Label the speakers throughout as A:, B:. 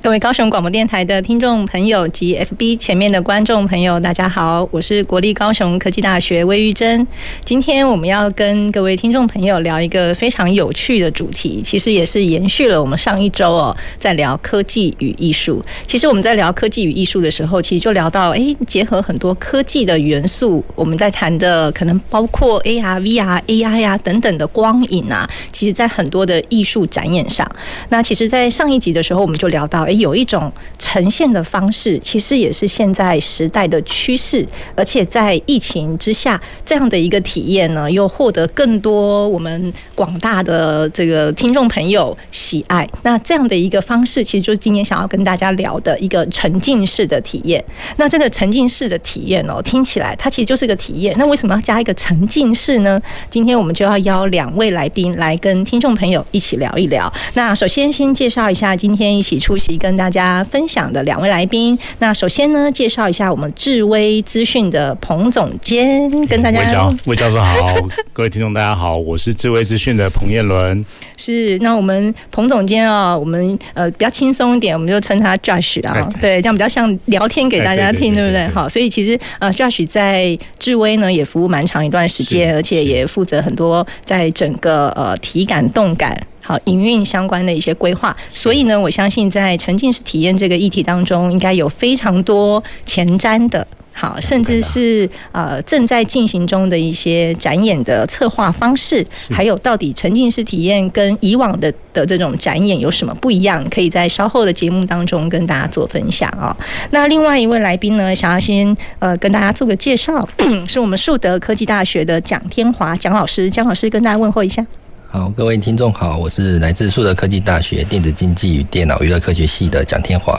A: 各位高雄广播电台的听众朋友及 FB 前面的观众朋友，大家好，我是国立高雄科技大学魏玉珍。今天我们要跟各位听众朋友聊一个非常有趣的主题，其实也是延续了我们上一周哦，在聊科技与艺术。其实我们在聊科技与艺术的时候，其实就聊到，哎，结合很多科技的元素，我们在谈的可能包括 AR、VR、AI 啊等等的光影啊，其实在很多的艺术展演上。那其实，在上一集的时候，我们就聊到。有一种呈现的方式，其实也是现在时代的趋势，而且在疫情之下，这样的一个体验呢，又获得更多我们广大的这个听众朋友喜爱。那这样的一个方式，其实就是今天想要跟大家聊的一个沉浸式的体验。那这个沉浸式的体验哦，听起来它其实就是个体验。那为什么要加一个沉浸式呢？今天我们就要邀两位来宾来跟听众朋友一起聊一聊。那首先先介绍一下今天一起出席。跟大家分享的两位来宾，那首先呢，介绍一下我们智威资讯的彭总监，跟大家。
B: 魏教魏教授好，各位听众大家好，我是智威资讯的彭彦伦。
A: 是，那我们彭总监啊，我们呃比较轻松一点，我们就称他 Josh 啊，对，这样比较像聊天给大家听，对不对？好，所以其实呃 Josh 在智威呢也服务蛮长一段时间，而且也负责很多在整个呃体感动感。好，营运相关的一些规划，所以呢，我相信在沉浸式体验这个议题当中，应该有非常多前瞻的，好，甚至是呃正在进行中的一些展演的策划方式，还有到底沉浸式体验跟以往的的这种展演有什么不一样，可以在稍后的节目当中跟大家做分享啊。那另外一位来宾呢，想要先呃跟大家做个介绍，是我们树德科技大学的蒋天华蒋老师，蒋老师跟大家问候一下。
C: 好，各位听众好，我是来自树德科技大学电子经济与电脑娱乐科学系的蒋天华，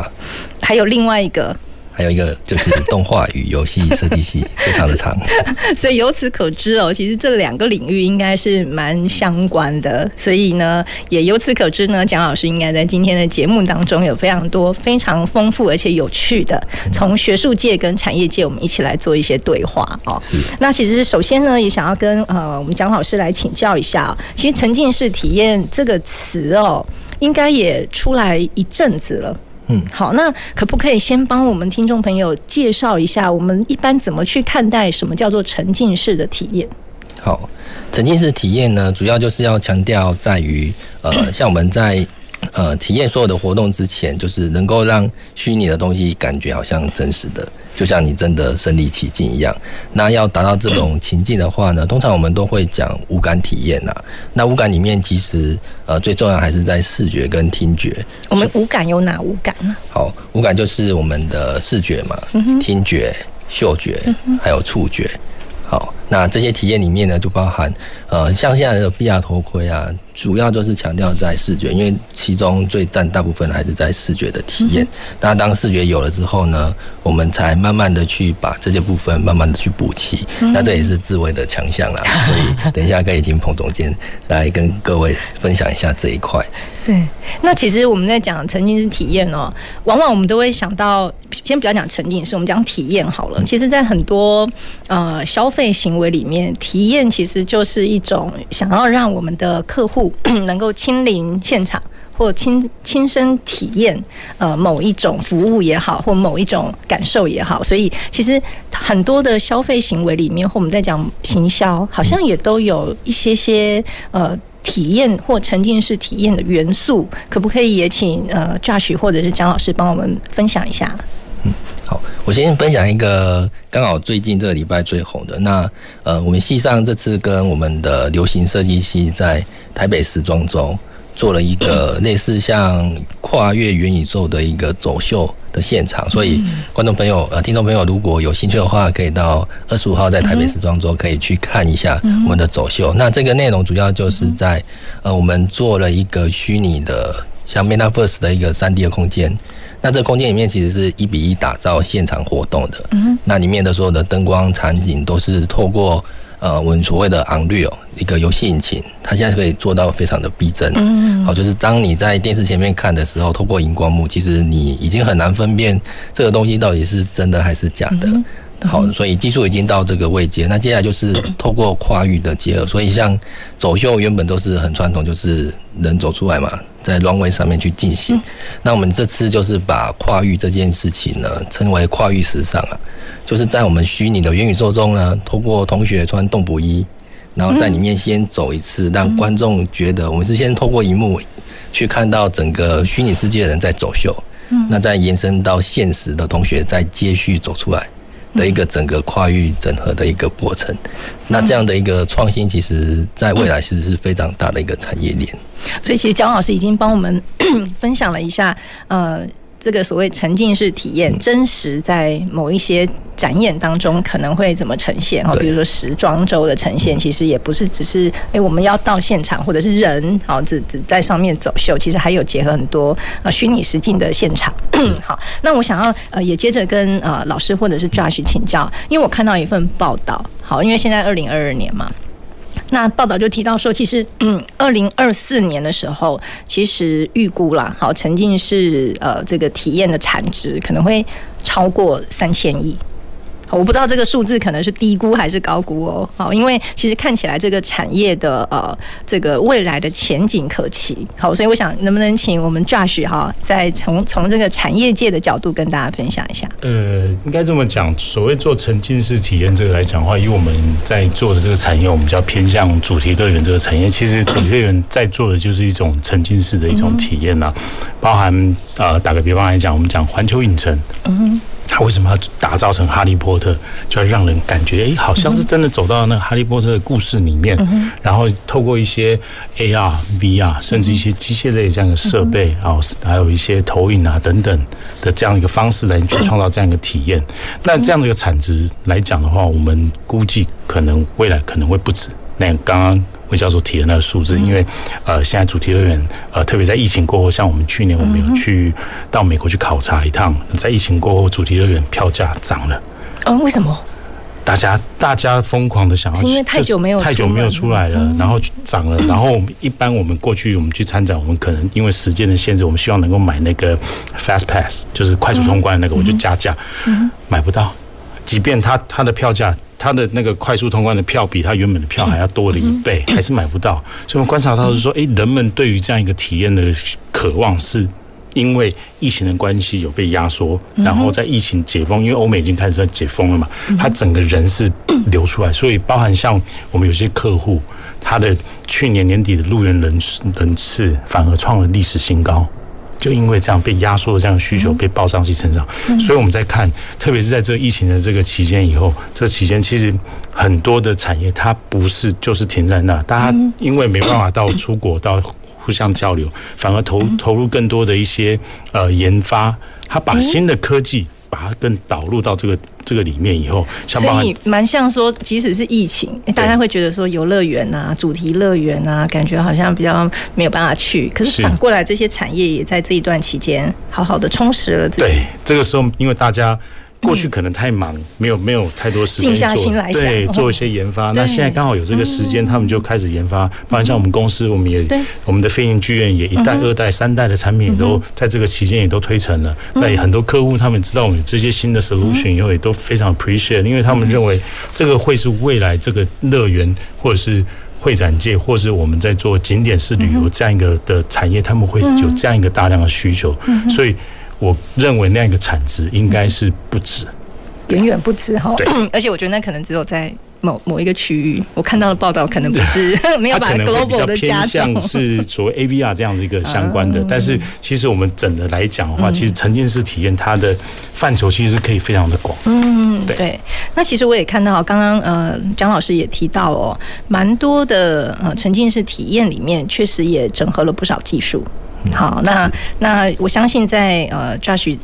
A: 还有另外一个。
C: 还有一个就是动画与游戏设计系，非常的长。
A: 所以由此可知哦，其实这两个领域应该是蛮相关的。所以呢，也由此可知呢，蒋老师应该在今天的节目当中有非常多非常丰富而且有趣的，从学术界跟产业界我们一起来做一些对话哦。那其实首先呢，也想要跟呃我们蒋老师来请教一下，其实沉浸式体验这个词哦，应该也出来一阵子了。嗯，好，那可不可以先帮我们听众朋友介绍一下，我们一般怎么去看待什么叫做沉浸式的体验？
C: 好，沉浸式体验呢，主要就是要强调在于，呃，像我们在。呃，体验所有的活动之前，就是能够让虚拟的东西感觉好像真实的，就像你真的身临其境一样。那要达到这种情境的话呢，通常我们都会讲五感体验呐。那五感里面，其实呃最重要还是在视觉跟听觉。
A: 我们五感有哪五感呢？
C: 好，五感就是我们的视觉嘛，听觉、嗅觉，还有触觉。好，那这些体验里面呢，就包含呃，像现在的 VR 头盔啊，主要就是强调在视觉，因为其中最占大部分还是在视觉的体验。那当视觉有了之后呢，我们才慢慢的去把这些部分慢慢的去补齐。那这也是智慧的强项啦，所以等一下可以请彭总监来跟各位分享一下这一块。
A: 对，那其实我们在讲沉浸式体验哦，往往我们都会想到，先不要讲沉浸式，我们讲体验好了。其实，在很多呃消费行为里面，体验其实就是一种想要让我们的客户 能够亲临现场，或亲亲身体验呃某一种服务也好，或某一种感受也好。所以，其实很多的消费行为里面，或我们在讲行销，好像也都有一些些呃。体验或沉浸式体验的元素，可不可以也请呃 Josh 或者是蒋老师帮我们分享一下？
C: 我先分享一个刚好最近这个礼拜最红的。那呃，我们系上这次跟我们的流行设计系在台北时装周。做了一个 类似像跨越元宇宙的一个走秀的现场，所以观众朋友呃听众朋友如果有兴趣的话，可以到二十五号在台北时装周可以去看一下我们的走秀。那这个内容主要就是在呃我们做了一个虚拟的像 Metaverse 的一个三 D 的空间。那这个空间里面其实是一比一打造现场活动的。嗯，那里面的所有的灯光场景都是透过呃我们所谓的 Unreal 一个游戏引擎，它现在可以做到非常的逼真。嗯，好，就是当你在电视前面看的时候，透过荧光幕，其实你已经很难分辨这个东西到底是真的还是假的。嗯好，所以技术已经到这个位阶，那接下来就是透过跨域的结合。所以像走秀原本都是很传统，就是人走出来嘛，在 runway 上面去进行。那我们这次就是把跨域这件事情呢，称为跨域时尚啊，就是在我们虚拟的元宇宙中呢，通过同学穿动补衣，然后在里面先走一次，让观众觉得我们是先透过荧幕去看到整个虚拟世界的人在走秀，那再延伸到现实的同学再接续走出来。的一个整个跨域整合的一个过程，那这样的一个创新，其实在未来其实是非常大的一个产业链。
A: 所以，其实姜老师已经帮我们 分享了一下，呃。这个所谓沉浸式体验，真实在某一些展演当中可能会怎么呈现？哈，比如说时装周的呈现，其实也不是只是哎，我们要到现场，或者是人好只只在上面走秀，其实还有结合很多呃虚拟实境的现场。好，那我想要呃也接着跟呃老师或者是 Josh 请教，因为我看到一份报道，好，因为现在二零二二年嘛。那报道就提到说，其实，嗯，二零二四年的时候，其实预估啦，好，沉浸式呃这个体验的产值可能会超过三千亿。我不知道这个数字可能是低估还是高估哦，好，因为其实看起来这个产业的呃这个未来的前景可期，好，所以我想能不能请我们 Josh 哈，再从从这个产业界的角度跟大家分享一下。
B: 呃，应该这么讲，所谓做沉浸式体验这个来讲的话，以我们在做的这个产业，我们比较偏向主题乐园这个产业。其实主题乐园在做的就是一种沉浸式的一种体验呐，包含呃打个比方来讲，我们讲环球影城，嗯。他为什么要打造成哈利波特？就要让人感觉，哎，好像是真的走到那个哈利波特的故事里面，然后透过一些 AR、VR，甚至一些机械类这样的设备，然后还有一些投影啊等等的这样一个方式来去创造这样一个体验。那这样的一个产值来讲的话，我们估计可能未来可能会不止那刚刚。魏教授提的那个数字，因为呃，现在主题乐园呃，特别在疫情过后，像我们去年我们有去到美国去考察一趟，在疫情过后，主题乐园票价涨了。
A: 嗯，为什么？
B: 大家大家疯狂的想要，
A: 因为太久没有
B: 太久没有出来了，然后涨了。然后我们一般我们过去我们去参展，我们可能因为时间的限制，我们希望能够买那个 Fast Pass，就是快速通关的那个，我就加价，买不到。即便它它的票价，他的那个快速通关的票比他原本的票还要多了一倍，还是买不到。所以我们观察到是说，诶，人们对于这样一个体验的渴望，是因为疫情的关系有被压缩，然后在疫情解封，因为欧美已经开始在解封了嘛，他整个人是流出来，所以包含像我们有些客户，他的去年年底的入园人人次反而创了历史新高。就因为这样被压缩的这样的需求被报上去成长，所以我们在看，特别是在这个疫情的这个期间以后，这期间其实很多的产业它不是就是停在那，大家因为没办法到出国到互相交流，反而投投入更多的一些呃研发，他把新的科技。把它更导入到这个这个里面以后，
A: 所以蛮像说，即使是疫情，大家会觉得说游乐园啊、主题乐园啊，感觉好像比较没有办法去。可是反过来，这些产业也在这一段期间好好的充实了自己。
B: 对，这个时候因为大家。过去可能太忙，没有没有太多时间做，对，做一些研发。那现在刚好有这个时间，他们就开始研发。包括像我们公司，我们也我们的飞行剧院也一代、二代、三代的产品也都在这个期间也都推成了。那也很多客户他们知道我们这些新的 solution 以后，也都非常 appreciate，因为他们认为这个会是未来这个乐园或者是会展界，或是我们在做景点式旅游这样一个的产业，他们会有这样一个大量的需求，所以。我认为那样一个产值应该是不止，
A: 远远不止哈。而且我觉得那可能只有在某某一个区域。我看到的报道可能不是 没有把 global 的加重，
B: 是所谓 AVR 这样子一个相关的。但是其实我们整的来讲的话，其实沉浸式体验它的范畴其实是可以非常的广。
A: 嗯，对。那其实我也看到刚刚呃蒋老师也提到哦，蛮多的呃沉浸式体验里面确实也整合了不少技术。好，那那我相信在呃，Josh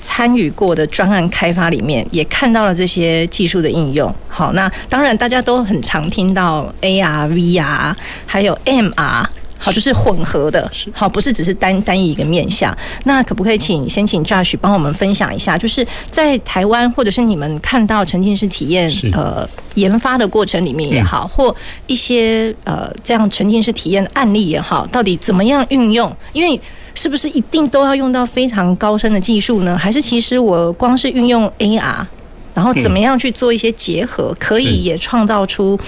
A: 参与过的专案开发里面，也看到了这些技术的应用。好，那当然大家都很常听到 AR、VR，还有 MR。好，就是混合的，好，不是只是单单一一个面向。那可不可以请先请 Josh 帮我们分享一下，就是在台湾或者是你们看到沉浸式体验呃研发的过程里面也好，或一些呃这样沉浸式体验的案例也好，到底怎么样运用？因为是不是一定都要用到非常高深的技术呢？还是其实我光是运用 AR，然后怎么样去做一些结合，可以也创造出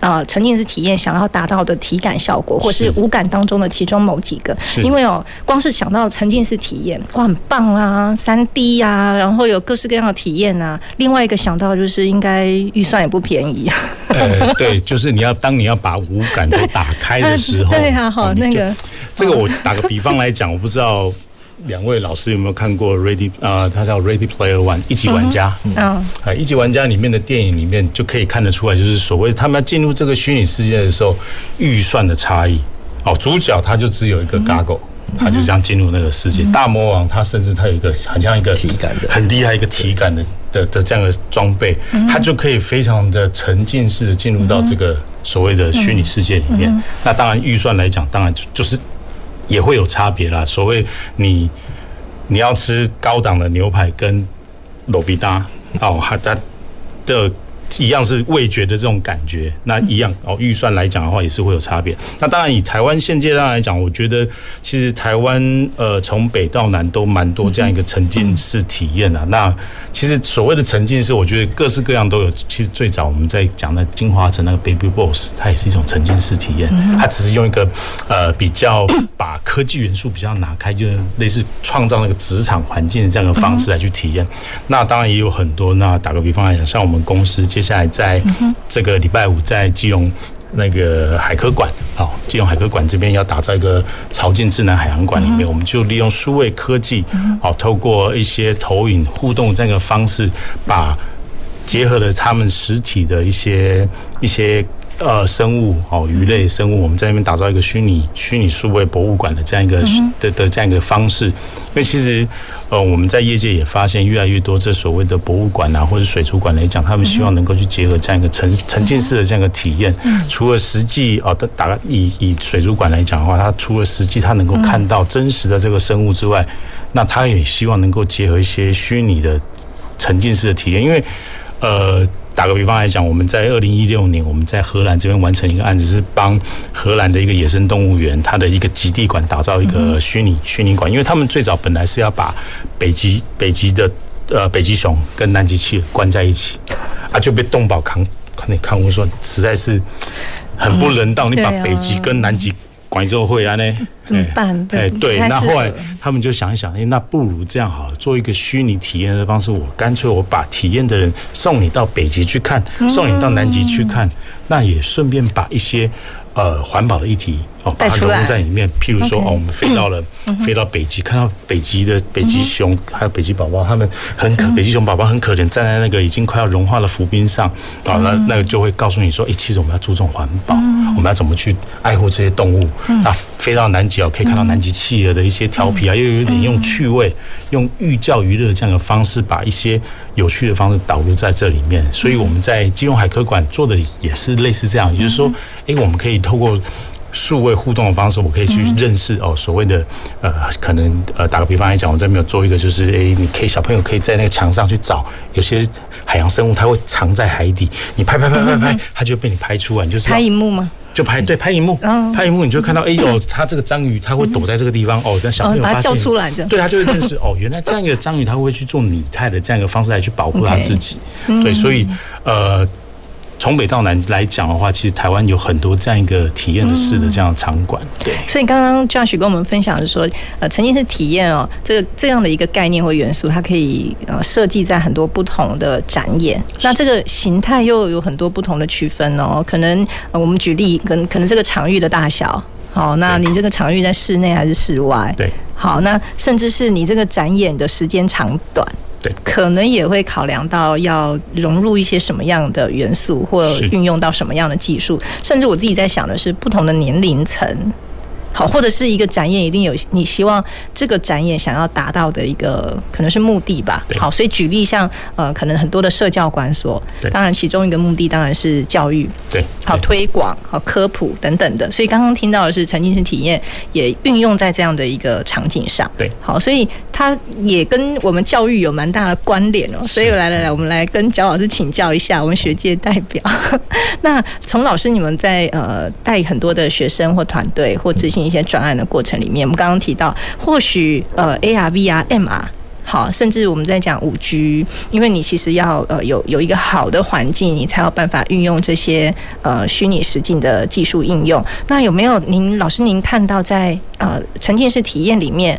A: 啊沉浸式体验想要达到的体感效果，或是五感当中的其中某几个？因为哦，光是想到沉浸式体验，哇，很棒啊，三 D 啊，然后有各式各样的体验啊。另外一个想到就是应该预算也不便宜。
B: 呃，对，就是你要当你要把五感都打开的时候，
A: 对啊，好，那个
B: 这个我打个比方来讲，我不知道。两位老师有没有看过 Ready 啊、呃？它叫 Ready Player One 一级玩家。嗯，啊，一级玩家里面的电影里面就可以看得出来，就是所谓他们要进入这个虚拟世界的时候，预算的差异。哦，主角他就只有一个 Goggle，他就这样进入那个世界。大魔王他甚至他有一个很像一个
C: 体感的、
B: 很厉害一个体感的的的这样的装备，他就可以非常的沉浸式的进入到这个所谓的虚拟世界里面。那当然预算来讲，当然就是。也会有差别啦。所谓你你要吃高档的牛排跟罗比达哦，它的的。一样是味觉的这种感觉，那一样哦。预算来讲的话，也是会有差别。那当然，以台湾现阶段来讲，我觉得其实台湾呃，从北到南都蛮多这样一个沉浸式体验啊。那其实所谓的沉浸式，我觉得各式各样都有。其实最早我们在讲的金华城那个 Baby Boss，它也是一种沉浸式体验。它只是用一个呃比较把科技元素比较拿开，就是类似创造那个职场环境的这样的方式来去体验。那当然也有很多。那打个比方来讲，像我们公司。接下来在这个礼拜五，在基隆那个海科馆，好，基隆海科馆这边要打造一个潮境智能海洋馆里面，我们就利用数位科技，好，透过一些投影互动这样的方式，把结合了他们实体的一些一些。呃，生物哦，鱼类生物，我们在那边打造一个虚拟虚拟数位博物馆的这样一个的的这样一个方式。因为其实呃，我们在业界也发现越来越多这所谓的博物馆啊，或者水族馆来讲，他们希望能够去结合这样一个沉沉浸式的这样一个体验。除了实际哦，打以以水族馆来讲的话，它除了实际它能够看到真实的这个生物之外，那它也希望能够结合一些虚拟的沉浸式的体验，因为呃。打个比方来讲，我们在二零一六年，我们在荷兰这边完成一个案子，是帮荷兰的一个野生动物园，它的一个极地馆打造一个虚拟虚拟馆，因为他们最早本来是要把北极北极的呃北极熊跟南极企鹅关在一起，啊就被动保康那康护说实在是很不人道，你把北极跟南极。广州会啊，呢
A: 怎么办？对，
B: 对，那后来他们就想一想，哎，那不如这样好了，做一个虚拟体验的方式，我干脆我把体验的人送你到北极去看，送你到南极去看，那也顺便把一些。呃，环保的议题哦，把它融入在里面。譬如说，哦，我们飞到了，飞到北极，看到北极的北极熊，还有北极宝宝，他们很可，北极熊宝宝很可怜，站在那个已经快要融化的浮冰上啊，那那个就会告诉你说，诶，其实我们要注重环保，我们要怎么去爱护这些动物。那飞到南极哦，可以看到南极企鹅的一些调皮啊，又有点用趣味、用寓教于乐这样的方式，把一些有趣的方式导入在这里面。所以我们在金融海科馆做的也是类似这样，也就是说，诶，我们可以。透过数位互动的方式，我可以去认识哦，所谓的呃，可能呃，打个比方来讲，我这边有做一个，就是诶，你可以小朋友可以在那个墙上去找，有些海洋生物它会藏在海底，你拍拍拍拍拍，它就被你拍出来，你就是
A: 拍荧幕吗？
B: 就拍对拍荧幕，拍荧幕你就看到哎呦，它这个章鱼它会躲在这个地方哦，那小朋友发现，
A: 叫出来对，
B: 他就会认识 哦，原来这样一个章鱼它会去做拟态的这样一个方式来去保护它自己，对，所以呃。从北到南来讲的话，其实台湾有很多这样一个体验的式的这样的场馆，对。
A: 所以刚刚 Josh 跟我们分享的是说，呃，沉浸式体验哦，这个这样的一个概念或元素，它可以呃设计在很多不同的展演。那这个形态又有很多不同的区分哦。可能我们举例，可能可能这个场域的大小，好，那你这个场域在室内还是室外？对。好，那甚至是你这个展演的时间长短。
B: 对，
A: 可能也会考量到要融入一些什么样的元素，或运用到什么样的技术，甚至我自己在想的是不同的年龄层。好，或者是一个展演一定有你希望这个展演想要达到的一个可能是目的吧。好，所以举例像呃，可能很多的社教馆所，当然其中一个目的当然是教育，
B: 对，
A: 好推广、好科普等等的。所以刚刚听到的是沉浸式体验也运用在这样的一个场景上，
B: 对，
A: 好，所以它也跟我们教育有蛮大的关联哦。所以来来来，我们来跟焦老师请教一下，我们学界代表。那从老师你们在呃带很多的学生或团队或执行一些专案的过程里面，我们刚刚提到，或许呃 AR、VR、MR，好，甚至我们在讲五 G，因为你其实要呃有有一个好的环境，你才有办法运用这些呃虚拟实境的技术应用。那有没有您老师您看到在呃沉浸式体验里面，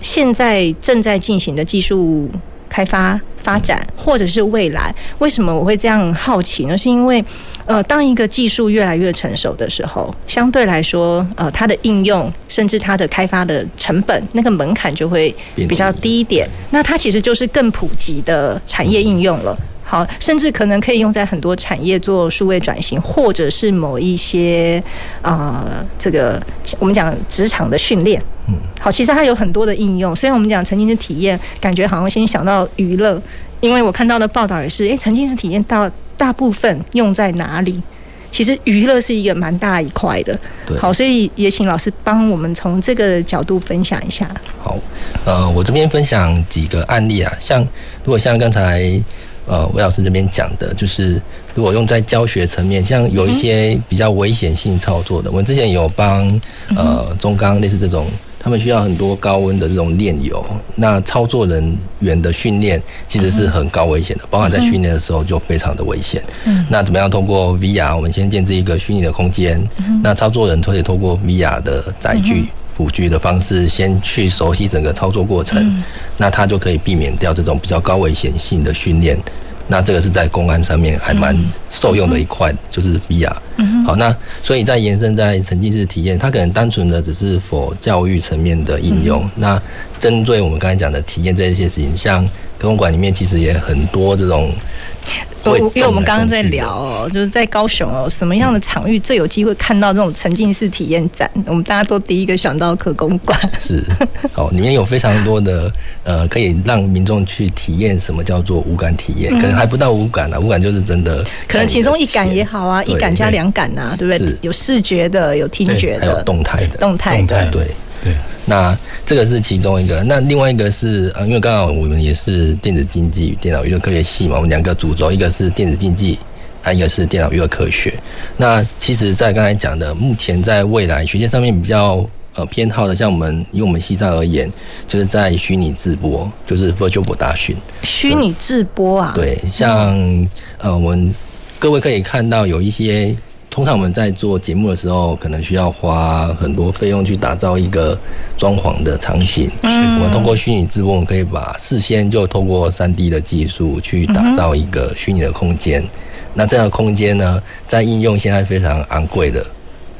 A: 现在正在进行的技术开发发展，或者是未来，为什么我会这样好奇呢？是因为，呃，当一个技术越来越成熟的时候，相对来说，呃，它的应用甚至它的开发的成本，那个门槛就会比较低一点。那它其实就是更普及的产业应用了。好，甚至可能可以用在很多产业做数位转型，或者是某一些啊、呃，这个我们讲职场的训练。嗯，好，其实它有很多的应用。虽然我们讲沉浸式体验，感觉好像先想到娱乐，因为我看到的报道也是，诶，沉浸式体验到大部分用在哪里？其实娱乐是一个蛮大一块的。对，好，所以也请老师帮我们从这个角度分享一下。
C: 好，呃，我这边分享几个案例啊，像如果像刚才。呃，魏老师这边讲的就是，如果用在教学层面，像有一些比较危险性操作的，我们之前有帮呃中钢类似这种，他们需要很多高温的这种炼油，那操作人员的训练其实是很高危险的，包含在训练的时候就非常的危险。嗯，那怎么样通过 VR，我们先建置一个虚拟的空间，那操作人可以通过 VR 的载具。辅具的方式，先去熟悉整个操作过程，嗯、那他就可以避免掉这种比较高危险性的训练。那这个是在公安上面还蛮受用的一块，嗯、就是 VR。嗯、好，那所以在延伸在沉浸式体验，它可能单纯的只是 for 教育层面的应用。嗯、那针对我们刚才讲的体验这一些事情，像科工馆里面其实也很多这种。
A: 因为我们刚刚在聊哦，就是在高雄哦，什么样的场域最有机会看到这种沉浸式体验展？我们大家都第一个想到科公馆。
C: 是，好，里面有非常多的呃，可以让民众去体验什么叫做无感体验，可能还不到无感啊，无感就是真的。
A: 可能其中一感也好啊，一感加两感呐，对不对？有视觉的，有听觉的，
C: 还有动态的，
A: 动态的，
C: 对。对，那这个是其中一个。那另外一个是，呃，因为刚好我们也是电子竞技与电脑娱乐科学系嘛，我们两个主轴，一个是电子竞技，还有一个是电脑娱乐科学。那其实，在刚才讲的，目前在未来学界上面比较呃偏好的，像我们以我们系上而言，就是在虚拟直播，就是 Virtual Production。
A: 虚拟直播啊？
C: 对，像呃，我们各位可以看到有一些。通常我们在做节目的时候，可能需要花很多费用去打造一个装潢的场景。嗯，我们通过虚拟直播，可以把事先就通过三 D 的技术去打造一个虚拟的空间。那这样的空间呢，在应用现在非常昂贵的，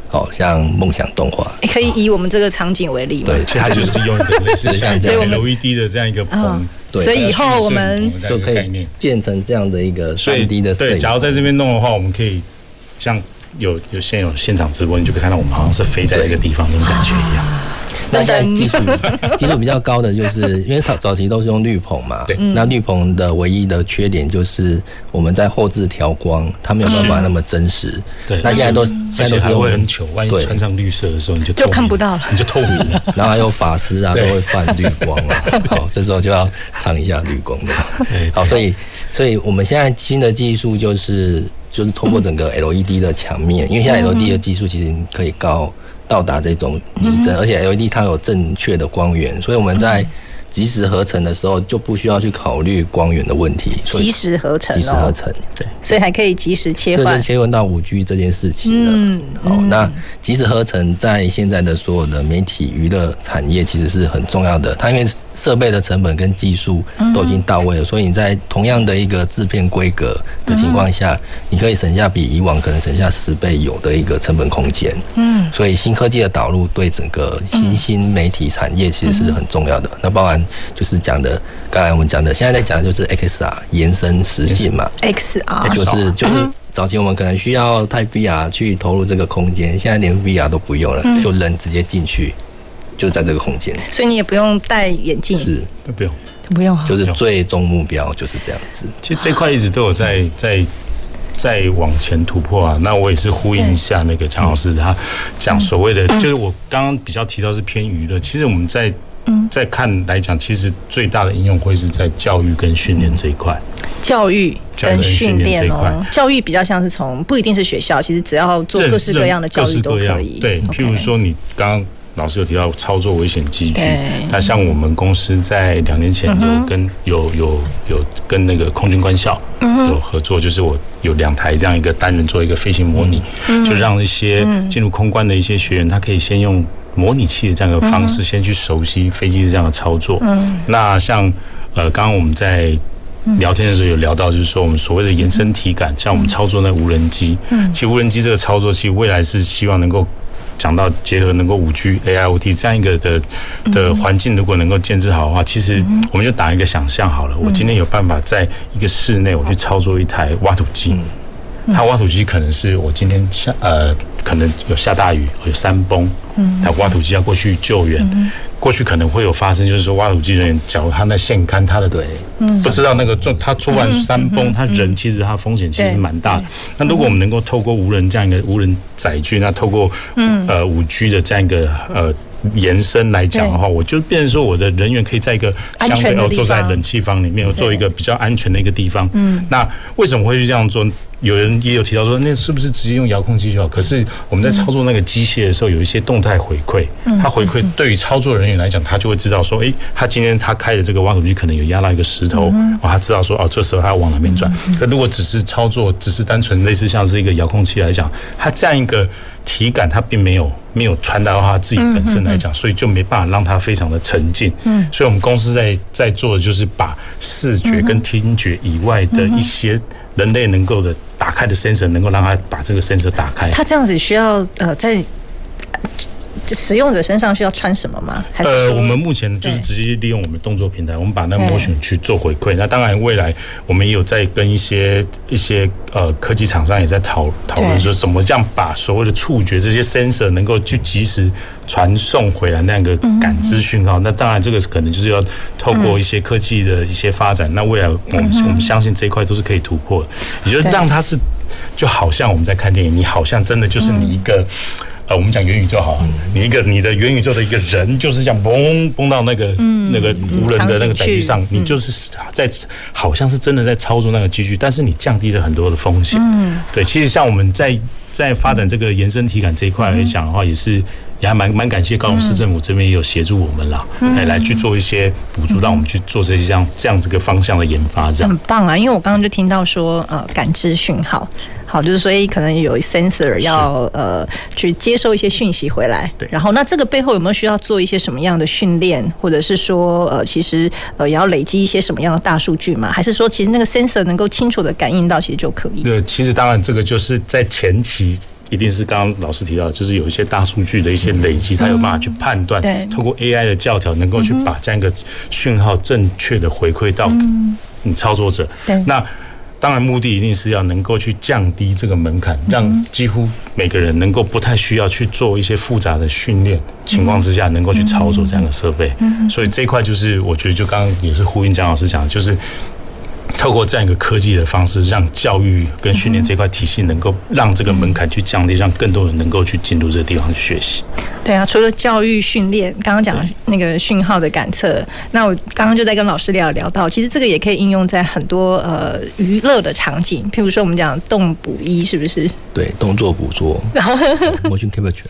C: 好像梦想动画。
A: 可以以我们这个场景为例吗？
B: 对，其实它就是用一个类似像 这样 LED 的这样一个棚。对，
A: 所以以后我们
C: 就可以建成这样的一个三 D 的。
B: 对，假如在这边弄的话，我们可以像。有有现有现场直播，你就可以看到我们好像是飞在这个地方那种感觉一样。
C: 那现在技术 技术比较高的，就是因为早早期都是用滤棚嘛。对。那滤棚的唯一的缺点就是我们在后置调光，它没有办法那么真实。对。那现在都现在都还
B: 会很糗，万一穿上绿色的时候，你就
A: 就看不到了，
B: 你就透明了。
C: 然后还有法师啊，都会泛绿光啊。好，这时候就要藏一下绿光的。好，所以所以我们现在新的技术就是。就是透过整个 LED 的墙面，因为现在 LED 的技术其实可以高到达这种拟真，而且 LED 它有正确的光源，所以我们在。即时合成的时候就不需要去考虑光源的问题。
A: 即时合成，
C: 即时合成，对，
A: 所以还可以即时切换。
C: 这是切换到五 G 这件事情的。嗯，好，那即时合成在现在的所有的媒体娱乐产业其实是很重要的。它因为设备的成本跟技术都已经到位了，所以你在同样的一个制片规格的情况下，你可以省下比以往可能省下十倍有的一个成本空间。嗯，所以新科技的导入对整个新兴媒体产业其实是很重要的。那包含。含就是讲的，刚才我们讲的，现在在讲的就是 XR 延伸实境嘛
A: ，XR
C: 就是就是早期我们可能需要太 VR 去投入这个空间，现在连 VR 都不用了，就人直接进去，就在这个空间，
A: 所以你也不用戴眼镜，
C: 是
B: 都不用，
A: 不用，
C: 就是最终目标就是这样子。
B: 其实这块一直都有在在。在往前突破啊！那我也是呼应一下那个强老师，他讲所谓的，就是我刚刚比较提到是偏娱乐。其实我们在在看来讲，其实最大的应用会是在教育跟训练这一块。
A: 教育跟训练这一块，教育比较像是从不一定是学校，其实只要做各式各样的教育都可以。
B: 对，譬如说你刚刚。老师有提到操作危险机具，那像我们公司在两年前有跟有有有跟那个空军官校有合作，就是我有两台这样一个单人做一个飞行模拟，就让一些进入空关的一些学员，他可以先用模拟器的这样一个方式，先去熟悉飞机的这样的操作。那像呃，刚刚我们在聊天的时候有聊到，就是说我们所谓的延伸体感，像我们操作那无人机，嗯其实无人机这个操作，其实未来是希望能够。讲到结合能够五 G、AIoT 这样一个的的环境，如果能够建置好的话，其实我们就打一个想象好了。我今天有办法在一个室内，我去操作一台挖土机。它挖土机可能是我今天下呃，可能有下大雨，有山崩，它挖土机要过去救援。过去可能会有发生，就是说挖土机人员，假如他那线杆，他的对，不知道那个做他做完山崩，他人其实他风险其实蛮大的。那如果我们能够透过无人这样一个无人载具，那透过呃五 G 的这样一个呃延伸来讲的话，我就变成说我的人员可以在一个相对要坐在冷气房里面，做一个比较安全的一个地方。嗯，那为什么会去这样做？有人也有提到说，那是不是直接用遥控器就好？可是我们在操作那个机械的时候，有一些动态回馈，它回馈对于操作人员来讲，他就会知道说，诶，他今天他开的这个挖土机可能有压到一个石头，哦，他知道说，哦，这时候他要往哪边转。可如果只是操作，只是单纯类似像是一个遥控器来讲，它这样一个体感，它并没有没有传达到他自己本身来讲，所以就没办法让它非常的沉浸。嗯，所以我们公司在在做的就是把视觉跟听觉以外的一些人类能够的。打开的 sensor 能够让他把这个 sensor 打开。他
A: 这样子需要呃，在使用者身上需要穿什么吗？还是
B: 呃，我们目前就是直接利用我们动作平台，我们把那个模型去做回馈。那当然，未来我们也有在跟一些一些呃科技厂商也在讨讨论，说怎么这样把所谓的触觉这些 sensor 能够去及时传送回来那个感知讯号。那当然，这个可能就是要透过一些科技的一些发展。那未来我们我们相信这一块都是可以突破的，也就是让它是就好像我们在看电影，你好像真的就是你一个。呃，我们讲元宇宙好，你一个你的元宇宙的一个人就是这样嘣嘣到那个那个无人的那个载具上，你就是在好像是真的在操作那个机具，但是你降低了很多的风险。嗯，对，其实像我们在在发展这个延伸体感这一块来讲的话，也是也还蛮蛮感谢高雄市政府这边也有协助我们啦，来来去做一些补助，让我们去做这样这样子个方向的研发，这样
A: 很棒啊！因为我刚刚就听到说，呃，感知讯号。好，就是所以可能有 sensor 要呃去接收一些讯息回来，对。然后那这个背后有没有需要做一些什么样的训练，或者是说呃其实呃也要累积一些什么样的大数据嘛？还是说其实那个 sensor 能够清楚的感应到，其实就可以？
B: 对，其实当然这个就是在前期一定是刚刚老师提到，就是有一些大数据的一些累积，他有办法去判断，对，透过 AI 的教条能够去把这样一个讯号正确的回馈到你操作者，对，那。当然，目的一定是要能够去降低这个门槛，让几乎每个人能够不太需要去做一些复杂的训练情况之下，能够去操作这样的设备。所以这一块就是我觉得，就刚刚也是呼应蒋老师讲的，就是。透过这样一个科技的方式，让教育跟训练这块体系能够让这个门槛去降低，让更多人能够去进入这个地方去学习。
A: 对啊，除了教育训练，刚刚讲的那个讯号的感测，那我刚刚就在跟老师聊聊到，其实这个也可以应用在很多呃娱乐的场景，譬如说我们讲动捕一，是不是？
C: 对，动作捕捉，motion capture。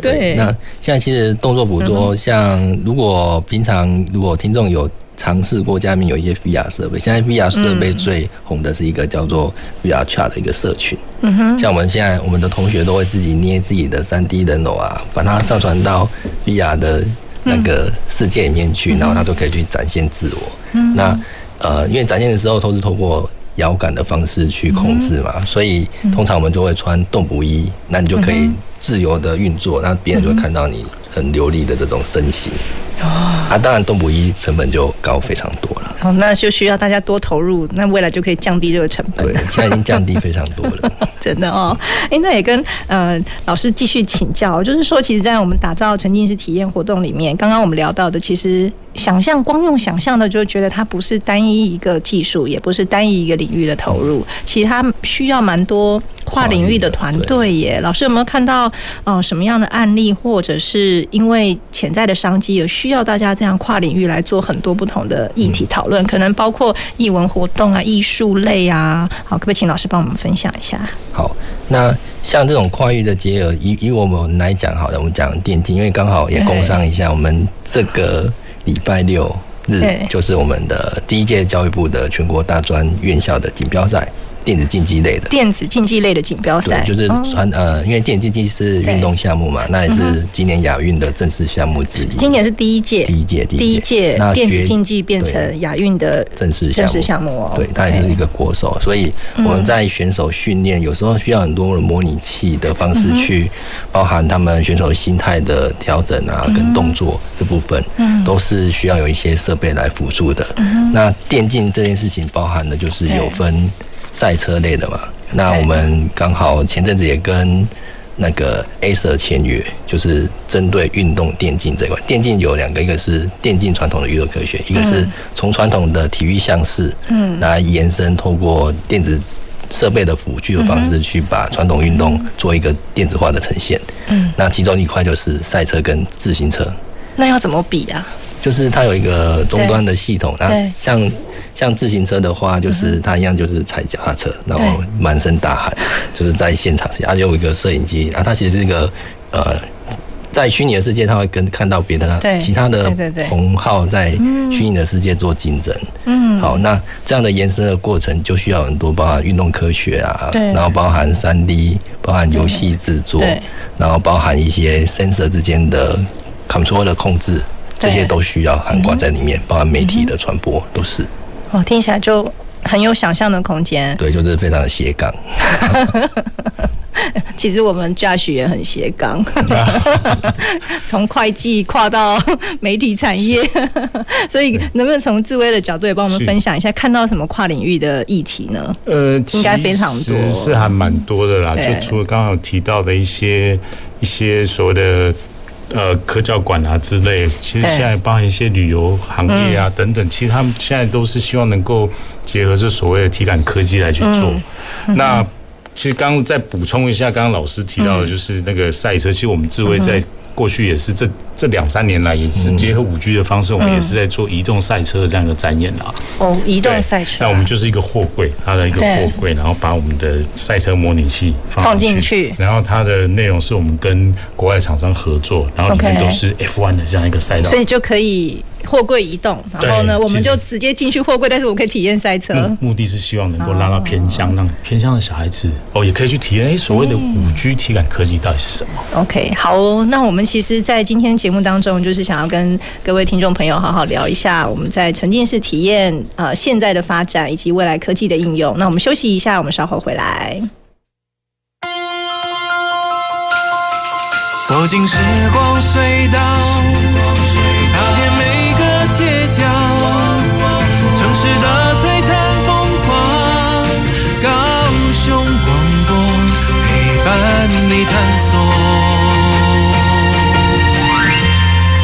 A: 对，
C: 那现在其实动作捕捉，像如果平常如果听众有。尝试过家里面有一些 VR 设备，现在 VR 设备最红的是一个叫做 VR Chat 的一个社群。嗯哼，像我们现在我们的同学都会自己捏自己的 3D 人偶啊，把它上传到 VR 的那个世界里面去，然后他就可以去展现自我。嗯，那呃，因为展现的时候都是透过遥感的方式去控制嘛，所以通常我们就会穿动捕衣，那你就可以自由的运作，那别人就会看到你很流利的这种身形。啊，当然动捕一成本就高非常多了。
A: 好，那就需要大家多投入，那未来就可以降低这个成本。
C: 对，现在已经降低非常多了。
A: 真的哦，哎，那也跟呃老师继续请教，就是说，其实，在我们打造沉浸式体验活动里面，刚刚我们聊到的，其实想象光用想象的，就觉得它不是单一一个技术，也不是单一一个领域的投入，其实它需要蛮多跨领域的团队耶。老师有没有看到哦、呃、什么样的案例，或者是因为潜在的商机有需要大家这样跨领域来做很多不同的议题讨论？可能包括艺文活动啊、艺术类啊，好，可不可以请老师帮我们分享一下？
C: 好，那像这种跨域的结合，以以我们来讲，好的，我们讲电竞，因为刚好也工商一下，我们这个礼拜六日就是我们的第一届教育部的全国大专院校的锦标赛。电子竞技类的。
A: 电子竞技类的锦标赛，
C: 对，就是传呃，因为电子竞技是运动项目嘛，那也是今年亚运的正式项目之一。
A: 今年是第一届，
C: 第一届，
A: 第一届。那电子竞技变成亚运的正式正式项目哦。
C: 对，它也是一个国手，所以我们在选手训练有时候需要很多的模拟器的方式去包含他们选手心态的调整啊，跟动作这部分，都是需要有一些设备来辅助的。那电竞这件事情包含的就是有分。赛车类的嘛，那我们刚好前阵子也跟那个 Acer 签约，就是针对运动电竞这块。电竞有两个，一个是电竞传统的娱乐科学，一个是从传统的体育项式，嗯，来延伸，透过电子设备的辅具的方式，去把传统运动做一个电子化的呈现。嗯，那其中一块就是赛车跟自行车。
A: 那要怎么比啊？
C: 就是它有一个终端的系统，那像。像自行车的话，就是他一样，就是踩脚踏车，然后满身大汗，就是在现场，他有一个摄影机，然后他其实是一个呃，在虚拟的世界，他会跟看到别的其他的同号在虚拟的世界做竞争。嗯，好，那这样的延伸的过程就需要很多，包含运动科学啊，然后包含三 D，包含游戏制作，然后包含一些 sensor 之间的 control 的控制，这些都需要涵盖在里面，包含媒体的传播都是。
A: 哦，听起来就很有想象的空间。
C: 对，就是非常的斜杠。
A: 其实我们 Josh 也很斜杠，从会计跨到媒体产业。所以，能不能从志威的角度也帮我们分享一下，看到什么跨领域的议题呢？
B: 呃，
A: 应该非常多，
B: 是还蛮多的啦。就除了刚刚有提到的一些一些所谓的。呃，科教馆啊之类，其实现在包含一些旅游行业啊等等，其实他们现在都是希望能够结合这所谓的体感科技来去做。那其实刚刚再补充一下，刚刚老师提到的就是那个赛车，其实我们智慧在。过去也是这这两三年来，也是结合五 G 的方式，我们也是在做移动赛车这样一个展演啦。
A: 哦，移动赛车。
B: 那我们就是一个货柜，它的一个货柜，然后把我们的赛车模拟器放进去，然后它的内容是我们跟国外厂商合作，然后里面都是 F1 的这样一个赛道，
A: 所以就可以。货柜移动，然后呢，我们就直接进去货柜，但是我可以体验赛车。
B: 目的是希望能够拉到偏乡，让偏乡的小孩子哦，也可以去体验。哎，所谓的五 G 体感科技到底是什么
A: ？OK，好，那我们其实，在今天节目当中，就是想要跟各位听众朋友好好聊一下我们在沉浸式体验呃现在的发展以及未来科技的应用。那我们休息一下，我们稍后回来。走进时光隧道，你探索。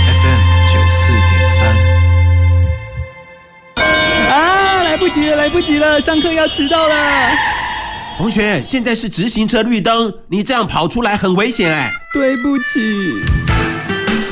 A: FM 九四点三。啊，来不及了，来不及了，上课要迟到了。
D: 同学，现在是直行车绿灯，你这样跑出来很危险哎。
E: 对不起。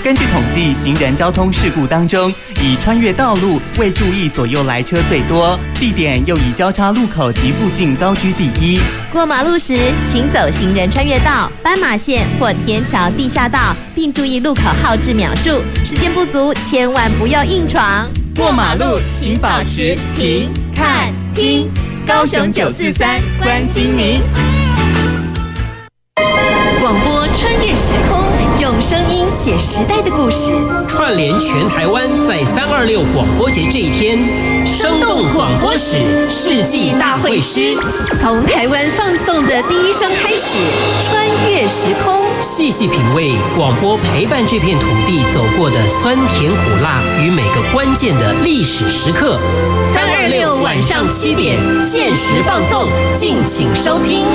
E: 根据统计，行人交通事故当中，以穿越道路未注意左右来车最多，地点又以交叉路口及附近高居第一。
F: 过马路时，请走行人穿越道、斑马线或天桥地下道，并注意路口号志秒数。时间不足，千万不要硬闯。
G: 过马路请保持停、看、听。高雄九四三关心您。
H: 声音写时代的故事，
I: 串联全台湾，在三二六广播节这一天，生动广播史世纪大会师，从台湾放送的第一声开始，穿越时空，细细品味广播陪伴这片土地走过的酸甜苦辣与每个关键的历史时刻。三二六晚上七点，限时放送，敬请收听。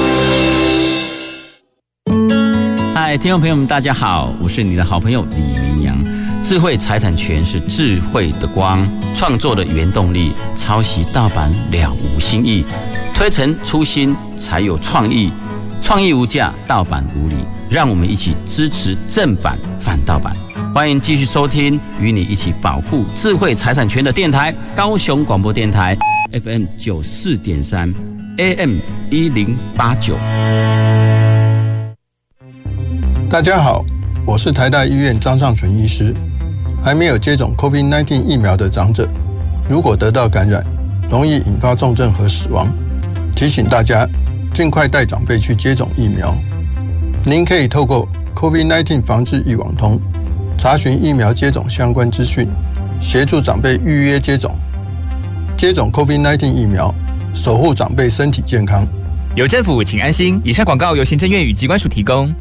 J: 嗨，听众朋友们，大家好，我是你的好朋友李明阳。智慧财产权是智慧的光，创作的原动力。抄袭盗版了无新意，推陈出新才有创意。创意无价，盗版无理。让我们一起支持正版，反盗版。欢迎继续收听，与你一起保护智慧财产权的电台——高雄广播电台 FM 九四点三，AM 一零八九。
K: 大家好，我是台大医院张上淳医师。还没有接种 COVID-19 疫苗的长者，如果得到感染，容易引发重症和死亡。提醒大家，尽快带长辈去接种疫苗。您可以透过 COVID-19 防治一网通查询疫苗接种相关资讯，协助长辈预约接种。接种 COVID-19 疫苗，守护长辈身体健康。
L: 有政府，请安心。以上广告由行政院与机关署提供。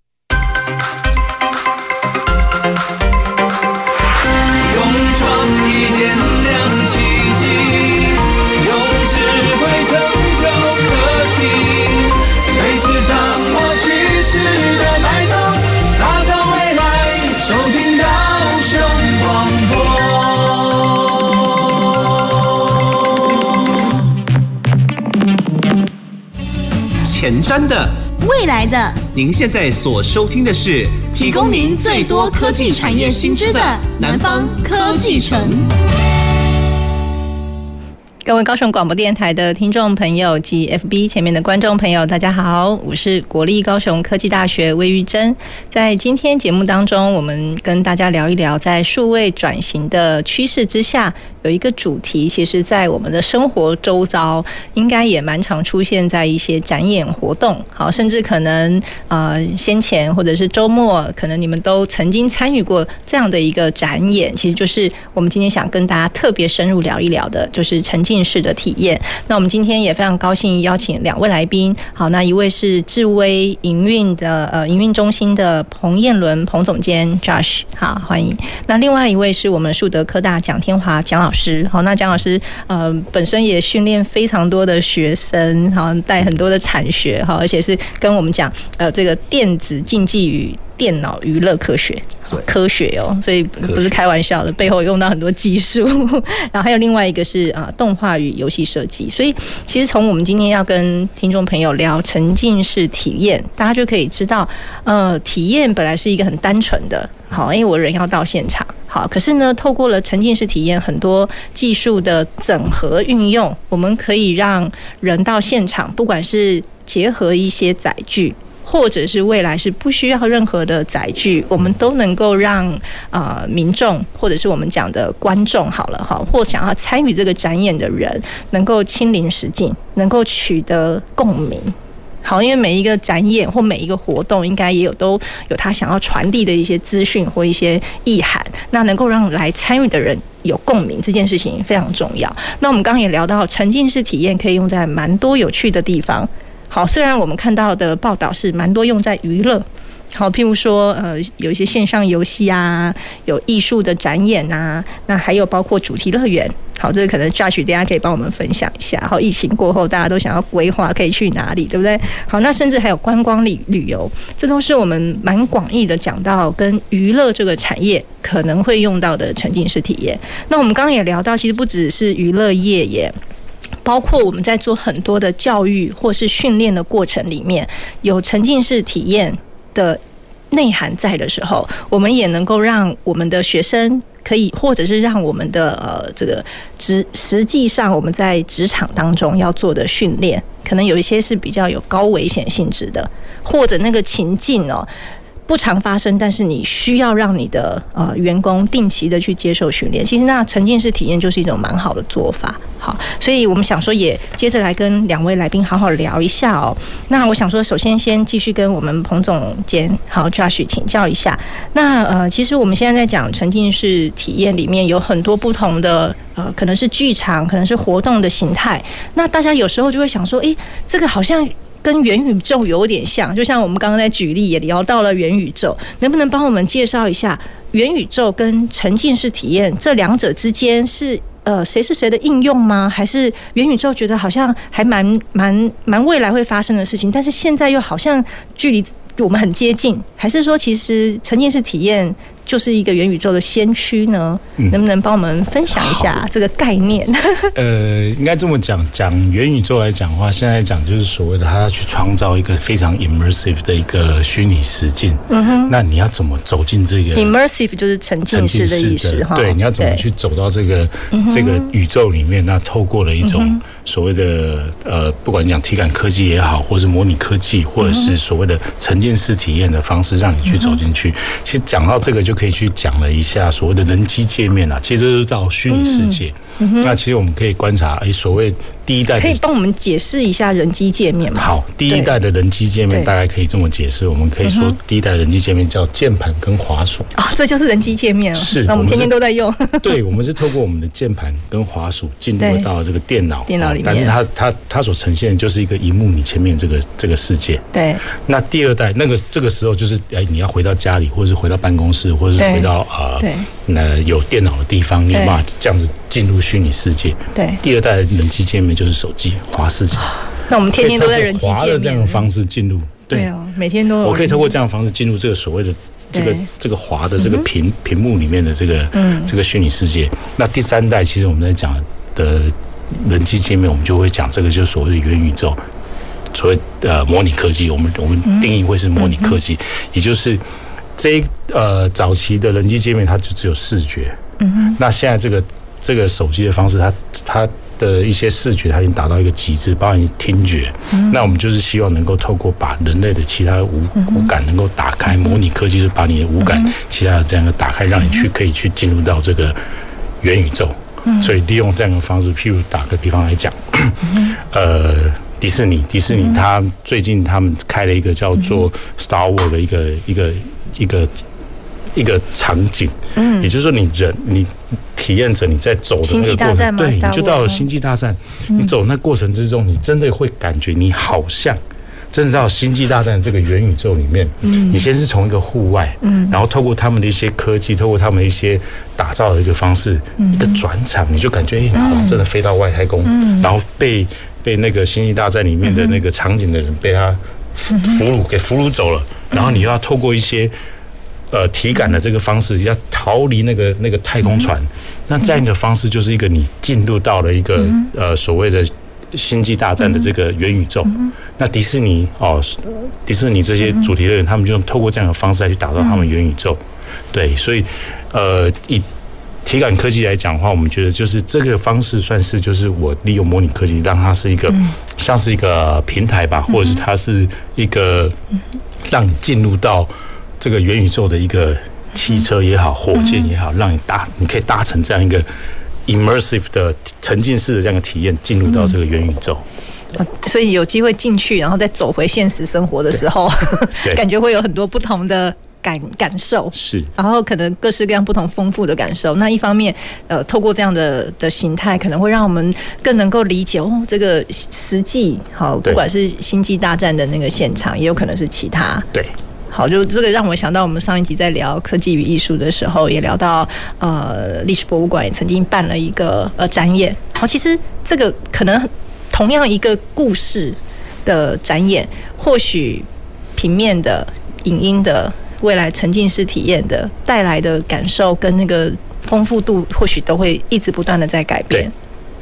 L: 用创意点亮奇迹，用智慧成就科技。随时掌握趋势的脉动，打造未来，收听到雄广播。
M: 前瞻的，
F: 未来的。
M: 您现在所收听的是
F: 提供您最多科技产业新知的南方科技城。
A: 各位高雄广播电台的听众朋友及 FB 前面的观众朋友，大家好，我是国立高雄科技大学魏玉珍。在今天节目当中，我们跟大家聊一聊，在数位转型的趋势之下，有一个主题，其实，在我们的生活周遭，应该也蛮常出现在一些展演活动，好，甚至可能呃先前或者是周末，可能你们都曾经参与过这样的一个展演，其实就是我们今天想跟大家特别深入聊一聊的，就是沉浸式的体验。那我们今天也非常高兴邀请两位来宾，好，那一位是智威营运的呃营运中心的彭彦伦彭总监 Josh，好，欢迎。那另外一位是我们树德科大蒋天华蒋老师。好，那蒋老师呃本身也训练非常多的学生，好带很多的产学，好，而且是跟我们讲呃这个电子竞技与电脑娱乐科学，科学哦，所以不是开玩笑的，背后用到很多技术。然后还有另外一个是啊动画与游戏设计，所以其实从我们今天要跟听众朋友聊沉浸式体验，大家就可以知道，呃，体验本来是一个很单纯的，好，因为我人要到现场。好，可是呢，透过了沉浸式体验，很多技术的整合运用，我们可以让人到现场，不管是结合一些载具，或者是未来是不需要任何的载具，我们都能够让啊、呃、民众，或者是我们讲的观众，好了哈，或想要参与这个展演的人，能够亲临实境，能够取得共鸣。好，因为每一个展演或每一个活动，应该也有都有他想要传递的一些资讯或一些意涵，那能够让来参与的人有共鸣，这件事情非常重要。那我们刚刚也聊到，沉浸式体验可以用在蛮多有趣的地方。好，虽然我们看到的报道是蛮多用在娱乐。好，譬如说，呃，有一些线上游戏啊，有艺术的展演啊，那还有包括主题乐园。好，这个可能 Josh 等下可以帮我们分享一下。好，疫情过后大家都想要规划可以去哪里，对不对？好，那甚至还有观光旅旅游，这都是我们蛮广义的讲到跟娱乐这个产业可能会用到的沉浸式体验。那我们刚刚也聊到，其实不只是娱乐业耶。包括我们在做很多的教育或是训练的过程里面，有沉浸式体验的内涵在的时候，我们也能够让我们的学生可以，或者是让我们的呃这个职实际上我们在职场当中要做的训练，可能有一些是比较有高危险性质的，或者那个情境哦。不常发生，但是你需要让你的呃员工定期的去接受训练。其实那沉浸式体验就是一种蛮好的做法。好，所以我们想说也接着来跟两位来宾好好聊一下哦。那我想说，首先先继续跟我们彭总监好 Josh 请教一下。那呃，其实我们现在在讲沉浸式体验里面有很多不同的呃，可能是剧场，可能是活动的形态。那大家有时候就会想说，诶，这个好像。跟元宇宙有点像，就像我们刚刚在举例也聊到了元宇宙，能不能帮我们介绍一下元宇宙跟沉浸式体验这两者之间是呃谁是谁的应用吗？还是元宇宙觉得好像还蛮蛮蛮未来会发生的事情，但是现在又好像距离我们很接近？还是说其实沉浸式体验？就是一个元宇宙的先驱呢，能不能帮我们分享一下这个概念？
B: 呃，应该这么讲，讲元宇宙来讲的话，现在讲就是所谓的他要去创造一个非常 immersive 的一个虚拟实境。嗯哼，那你要怎么走进这个
A: immersive 就是沉浸式的意思哈？
B: 对，你要怎么去走到这个这个宇宙里面？那透过了一种所谓的呃，不管你讲体感科技也好，或是模拟科技，或者是所谓的沉浸式体验的方式，让你去走进去。其实讲到这个就。可以去讲了一下所谓的人机界面啊，其实就是到虚拟世界。那其实我们可以观察，哎，所谓第一代
A: 可以帮我们解释一下人机界面吗？
B: 好，第一代的人机界面大概可以这么解释，我们可以说第一代人机界面叫键盘跟滑鼠。
A: 哦，这就是人机界面了。
B: 是，
A: 那我们天天都在用。
B: 对，我们是透过我们的键盘跟滑鼠进入到这个电脑，
A: 电脑里面，
B: 但是它它它所呈现的就是一个荧幕，你前面这个这个世界。
A: 对。
B: 那第二代那个这个时候就是哎，你要回到家里，或者是回到办公室，或者是回到啊，对，那有电脑的地方，你有办法这样子进入虚拟世界。
A: 对，
B: 第二代的人机界面就是手机滑世界。
A: 那我们天天都在人机界面。
B: 这样的方式进入，对
A: 啊，每天都。
B: 我可以透过这样的方式进入这个所谓的这个这个滑的这个屏屏幕里面的这个嗯这个虚拟世界。那第三代其实我们在讲的人机界面，我们就会讲这个就是所谓的元宇宙，所谓呃模拟科技。我们我们定义会是模拟科技，也就是这呃早期的人机界面它就只有视觉。嗯哼。那现在这个。这个手机的方式，它它的一些视觉，它已经达到一个极致，包含听觉。嗯、那我们就是希望能够透过把人类的其他的五五感能够打开，模拟科技就是把你的五感其他的这样的打开，让你去可以去进入到这个元宇宙。所以利用这样的方式，譬如打个比方来讲，呃，迪士尼，迪士尼它最近他们开了一个叫做 Star Wars 的一个一个一个一个场景，嗯，也就是说你人你。体验着你在走的那个过程，对，你就到了星际大战。你走那过程之中，你真的会感觉你好像真的到星际大战这个元宇宙里面。嗯你先是从一个户外，嗯然后透过他们的一些科技，透过他们一些打造的一个方式，一个转场，你就感觉哎，好像真的飞到外太空，然后被被那个星际大战里面的那个场景的人被他俘虏给俘虏走了，然后你又要透过一些。呃，体感的这个方式要逃离那个那个太空船，那这样一个方式就是一个你进入到了一个呃所谓的星际大战的这个元宇宙。那迪士尼哦，迪士尼这些主题乐园，他们就用透过这样的方式来去打造他们元宇宙。对，所以呃，以体感科技来讲的话，我们觉得就是这个方式算是就是我利用模拟科技，让它是一个像是一个平台吧，或者是它是一个让你进入到。这个元宇宙的一个汽车也好，火箭也好，让你搭，你可以搭乘这样一个 immersive 的沉浸式的这样的体验，进入到这个元宇宙。
A: 所以有机会进去，然后再走回现实生活的时候，感觉会有很多不同的感感受。
B: 是，
A: 然后可能各式各样不同丰富的感受。那一方面，呃，透过这样的的形态，可能会让我们更能够理解哦，这个实际好，不管是星际大战的那个现场，也有可能是其他。
B: 对。
A: 好，就这个让我想到，我们上一集在聊科技与艺术的时候，也聊到呃，历史博物馆也曾经办了一个呃展演。好，其实这个可能同样一个故事的展演，或许平面的、影音的、未来沉浸式体验的带来的感受跟那个丰富度，或许都会一直不断的在改变。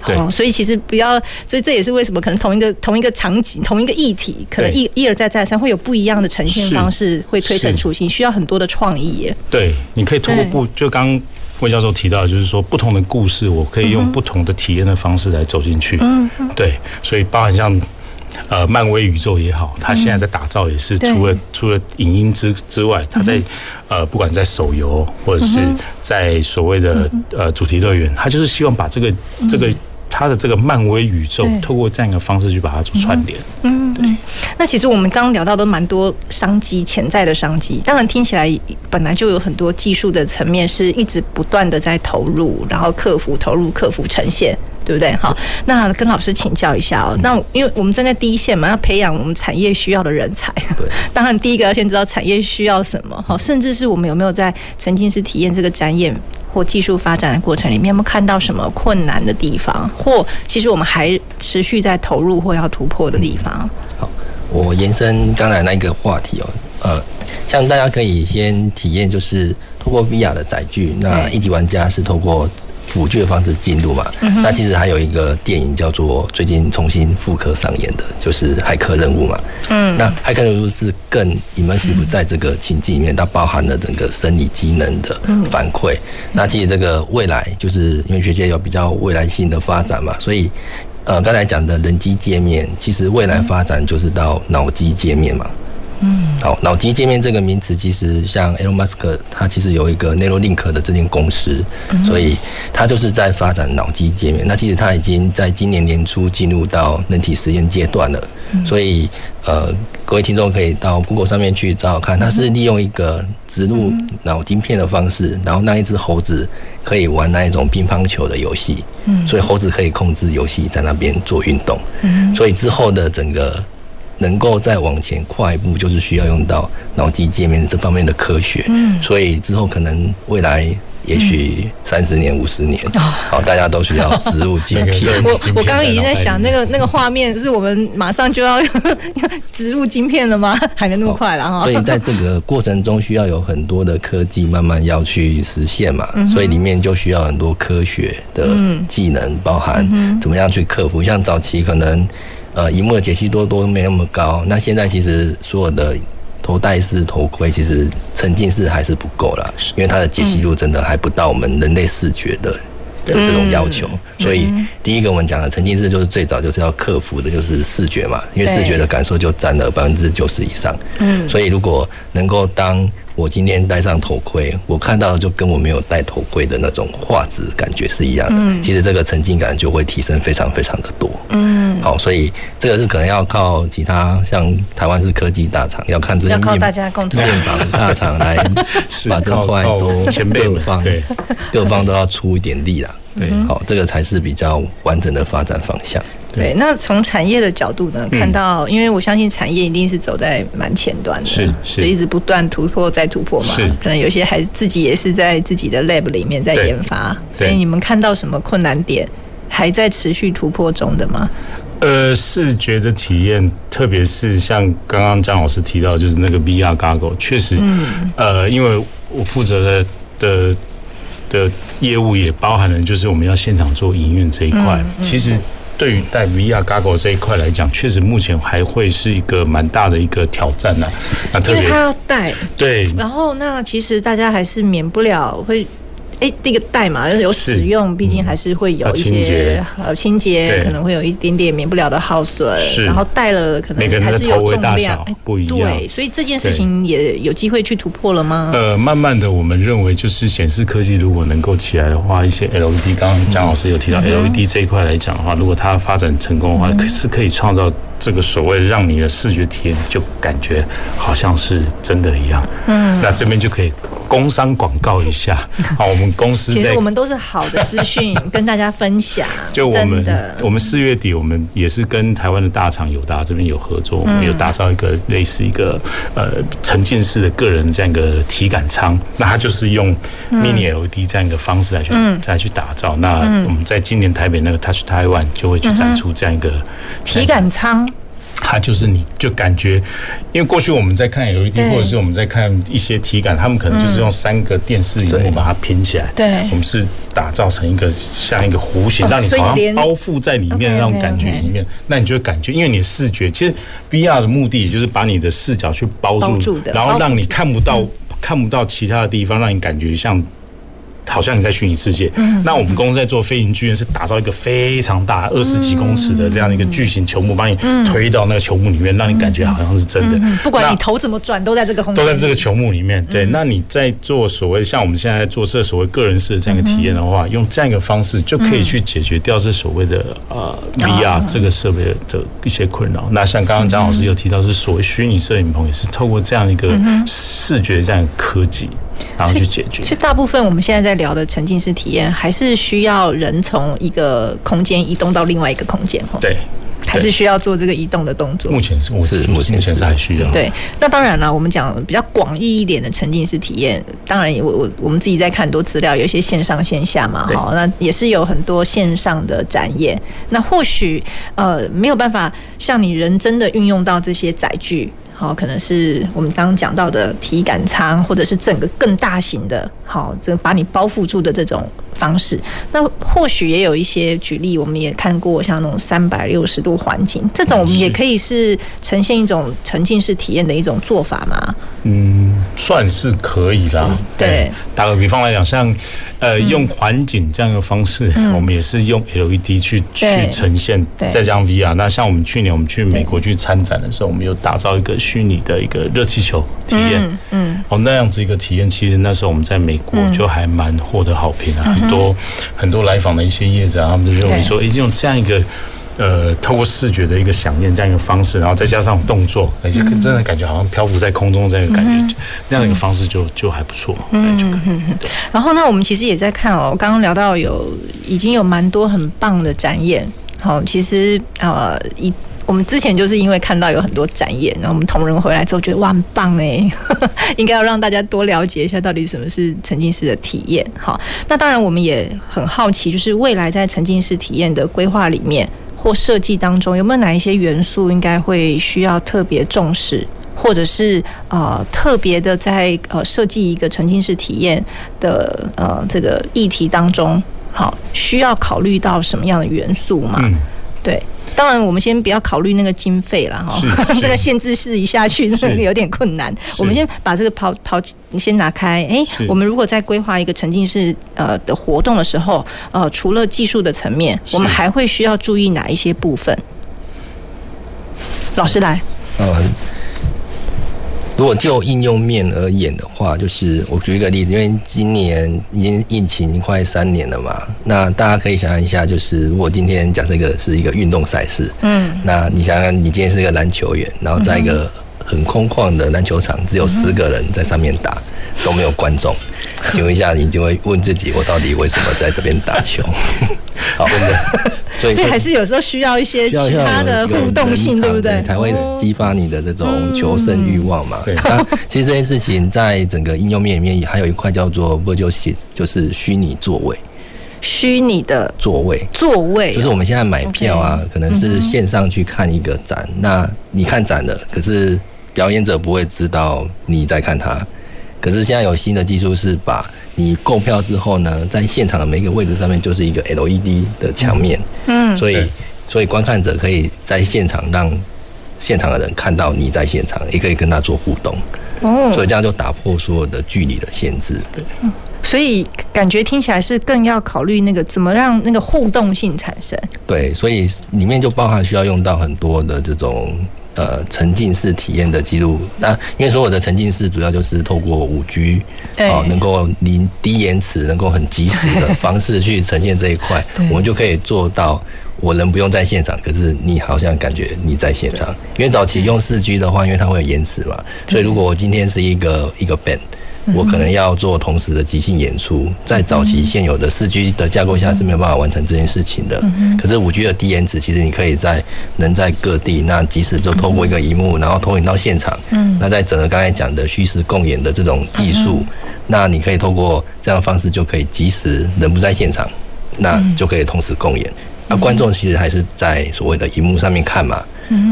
A: 哦，所以其实不要，所以这也是为什么可能同一个同一个场景、同一个议题，可能一一而再再三会有不一样的呈现方式，会推陈出新，需要很多的创意耶。
B: 对，你可以通过不就刚魏教授提到，就是说不同的故事，我可以用不同的体验的方式来走进去。嗯，对，所以包含像呃漫威宇宙也好，它现在在打造也是除了、嗯、除了影音之之外，它在、嗯、呃不管在手游或者是在所谓的呃主题乐园，它就是希望把这个这个。他的这个漫威宇宙，透过这样一个方式去把它做串联。
A: 嗯，对。那其实我们刚刚聊到都蛮多商机，潜在的商机。当然听起来本来就有很多技术的层面是一直不断的在投入，然后克服投入，克服呈现，对不对？好，那跟老师请教一下哦。那因为我们站在第一线嘛，要培养我们产业需要的人才。对。当然，第一个要先知道产业需要什么，好，甚至是我们有没有在沉浸式体验这个展演。或技术发展的过程里面，有没有看到什么困难的地方？或其实我们还持续在投入或要突破的地方？
C: 好，我延伸刚才那个话题哦，呃，像大家可以先体验，就是透过 VR 的载具，那一级玩家是透过。辅具的方式进入嘛，那其实还有一个电影叫做最近重新复刻上演的，就是《骇客任务》嘛。嗯，那《骇客任务》是更 immersive 在这个情境里面，它包含了整个生理机能的反馈。那其实这个未来，就是因为学界有比较未来性的发展嘛，所以呃，刚才讲的人机界面，其实未来发展就是到脑机界面嘛。嗯，好，脑机界面这个名词，其实像 Elon Musk，他其实有一个 Neuralink 的这间公司，所以他就是在发展脑机界面。那其实他已经在今年年初进入到人体实验阶段了。所以，呃，各位听众可以到 Google 上面去找找看，他是利用一个植入脑晶片的方式，然后那一只猴子可以玩那一种乒乓球的游戏。嗯，所以猴子可以控制游戏在那边做运动。嗯，所以之后的整个。能够再往前跨一步，就是需要用到脑机界面这方面的科学。嗯，所以之后可能未来也许三十年、五十年，好，大家都需要植入晶片。
A: 我我刚刚已经在想，那个那个画面，是我们马上就要 植入晶片了吗？还没那么快了哈。
C: 所以在这个过程中，需要有很多的科技慢慢要去实现嘛。所以里面就需要很多科学的技能，包含怎么样去克服。像早期可能。呃，荧幕的解析度都没那么高。那现在其实所有的头戴式头盔，其实沉浸式还是不够啦，因为它的解析度真的还不到我们人类视觉的。的这种要求，所以第一个我们讲的沉浸式就是最早就是要克服的，就是视觉嘛，因为视觉的感受就占了百分之九十以上。嗯，所以如果能够当我今天戴上头盔，我看到的就跟我没有戴头盔的那种画质感觉是一样的。嗯，其实这个沉浸感就会提升非常非常的多。嗯，好，所以这个是可能要靠其他像台湾是科技大厂，要看这些面板大厂来 把这块都各方各方都要出一点力啦。对，好，这个才是比较完整的发展方向。
A: 对，那从产业的角度呢，看到，因为我相信产业一定是走在蛮前端的，是，是，所以一直不断突破再突破嘛。是，可能有些还自己也是在自己的 lab 里面在研发，所以你们看到什么困难点，还在持续突破中的吗？
B: 呃，视觉的体验，特别是像刚刚张老师提到，就是那个 VR goggle，确实，嗯，呃，因为我负责的的。的业务也包含了，就是我们要现场做营运这一块。其实对于带 VR Goggle 这一块来讲，确实目前还会是一个蛮大的一个挑战呢。那特别
A: 他要带，
B: 对，
A: 然后那其实大家还是免不了会。哎，那个戴嘛，有使用，毕竟还是会有一些呃清洁，可能会有一点点免不了的耗损。然后戴了可能还是有重量
B: 不一样。
A: 对，所以这件事情也有机会去突破了吗？
B: 呃，慢慢的，我们认为就是显示科技如果能够起来的话，一些 LED，刚刚江老师有提到 LED 这一块来讲的话，如果它发展成功的话，可是可以创造这个所谓让你的视觉体验就感觉好像是真的一样。嗯，那这边就可以。工商广告一下，好，我们公司
A: 其实我们都是好的资讯跟大家分享。
B: 就我们我们四月底，我们也是跟台湾的大厂友达这边有合作，我们有打造一个类似一个呃沉浸式的个人这样一个体感舱，那它就是用 mini LED 这样一个方式来去再去打造。那我们在今年台北那个 Touch Taiwan 就会去展出这样一个
A: 体感舱。
B: 它就是你就感觉，因为过去我们在看 LED 或者是我们在看一些体感，他们可能就是用三个电视萤幕把它拼起来。对，我们是打造成一个像一个弧形，让你好像包覆在里面的那种感觉里面。那你就会感觉，因为你的视觉其实 VR 的目的也就是把你的视角去包住，然后让你看不到看不到其他的地方，让你感觉像。好像你在虚拟世界。嗯，那我们公司在做飞行剧院是打造一个非常大二十几公尺的这样一个巨型球幕，把你推到那个球幕里面，让你感觉好像是真的。
A: 不管你头怎么转，都在这个空间，
B: 都在这个球幕里面。对，那你在做所谓像我们现在在做这所谓个人式的这样一个体验的话，用这样一个方式就可以去解决掉这所谓的呃 VR 这个设备的一些困扰。那像刚刚张老师有提到，是所谓虚拟摄影棚，也是透过这样一个视觉这样的科技。然后去解决。
A: 其实大部分我们现在在聊的沉浸式体验，还是需要人从一个空间移动到另外一个空间，
B: 对，
A: 还是需要做这个移动的动作。
B: 目前是，我是目前是还需要。
A: 对，那当然了，我们讲比较广义一点的沉浸式体验，当然我我我们自己在看很多资料，有一些线上线下嘛，哈，那也是有很多线上的展演。那或许呃没有办法像你人真的运用到这些载具。好，可能是我们刚刚讲到的体感舱，或者是整个更大型的，好，这把你包覆住的这种方式。那或许也有一些举例，我们也看过，像那种三百六十度环境，这种我们也可以是呈现一种沉浸式体验的一种做法吗？
B: 嗯，算是可以啦。嗯、
A: 对，
B: 打个比方来讲，像呃，用环景这样的方式，嗯、我们也是用 LED 去去呈现，再加上 VR。那像我们去年我们去美国去参展的时候，我们有打造一个虚拟的一个热气球体验。嗯，嗯。哦，那样子一个体验，其实那时候我们在美国就还蛮获得好评啊，嗯、很多很多来访的一些业者，他们就认为说，已经用这样一个。呃，透过视觉的一个想念这样一个方式，然后再加上动作，而且真的感觉好像漂浮在空中这样一个感觉，嗯、那样一个方式就就还不错，嗯、
A: 然后呢，我们其实也在看哦，刚刚聊到有已经有蛮多很棒的展演，好，其实呃一我们之前就是因为看到有很多展演，然后我们同仁回来之后觉得哇很棒哎，应该要让大家多了解一下到底什么是沉浸式的体验。好，那当然我们也很好奇，就是未来在沉浸式体验的规划里面。或设计当中有没有哪一些元素应该会需要特别重视，或者是呃特别的在呃设计一个沉浸式体验的呃这个议题当中，好需要考虑到什么样的元素嘛？嗯，对。当然，我们先不要考虑那个经费了哈，这个限制试一下去，那个有点困难。我们先把这个抛抛先拿开。哎，我们如果在规划一个沉浸式呃的活动的时候，呃，除了技术的层面，我们还会需要注意哪一些部分？老师来。嗯。
C: 如果就应用面而言的话，就是我举一个例子，因为今年已经疫情已经快三年了嘛，那大家可以想象一下，就是如果今天假设一个是一个运动赛事，嗯，那你想想，你今天是一个篮球员，然后在一个很空旷的篮球场，只有十个人在上面打，都没有观众，请问一下，你就会问自己，我到底为什么在这边打球？好，真的。所以还
A: 是有时候需要一些其他的互动性，对不对？
C: 才会激发你的这种求胜欲望嘛。对。那其实这件事情在整个应用面里面，还有一块叫做 virtual seats，就是虚拟座位。
A: 虚拟的
C: 座位，
A: 座位
C: 就是我们现在买票啊，可能是线上去看一个展。那你看展了，可是表演者不会知道你在看他。可是现在有新的技术是把。你购票之后呢，在现场的每一个位置上面就是一个 LED 的墙面，嗯，所以所以观看者可以在现场让现场的人看到你在现场，也可以跟他做互动，哦，所以这样就打破所有的距离的限制，对，
A: 所以感觉听起来是更要考虑那个怎么让那个互动性产生，
C: 对，所以里面就包含需要用到很多的这种。呃，沉浸式体验的记录，那因为所有的沉浸式主要就是透过五 G，哦，能够零低延迟，能够很及时的方式去呈现这一块，我们就可以做到，我人不用在现场，可是你好像感觉你在现场。因为早期用四 G 的话，因为它会有延迟嘛，所以如果我今天是一个一个 band。我可能要做同时的即兴演出，在早期现有的四 G 的架构下是没有办法完成这件事情的。可是五 G 的低延迟，其实你可以在能在各地，那即使就透过一个荧幕，然后投影到现场。那在整个刚才讲的虚实共演的这种技术，那你可以透过这样的方式就可以即时人不在现场，那就可以同时共演。那观众其实还是在所谓的荧幕上面看嘛，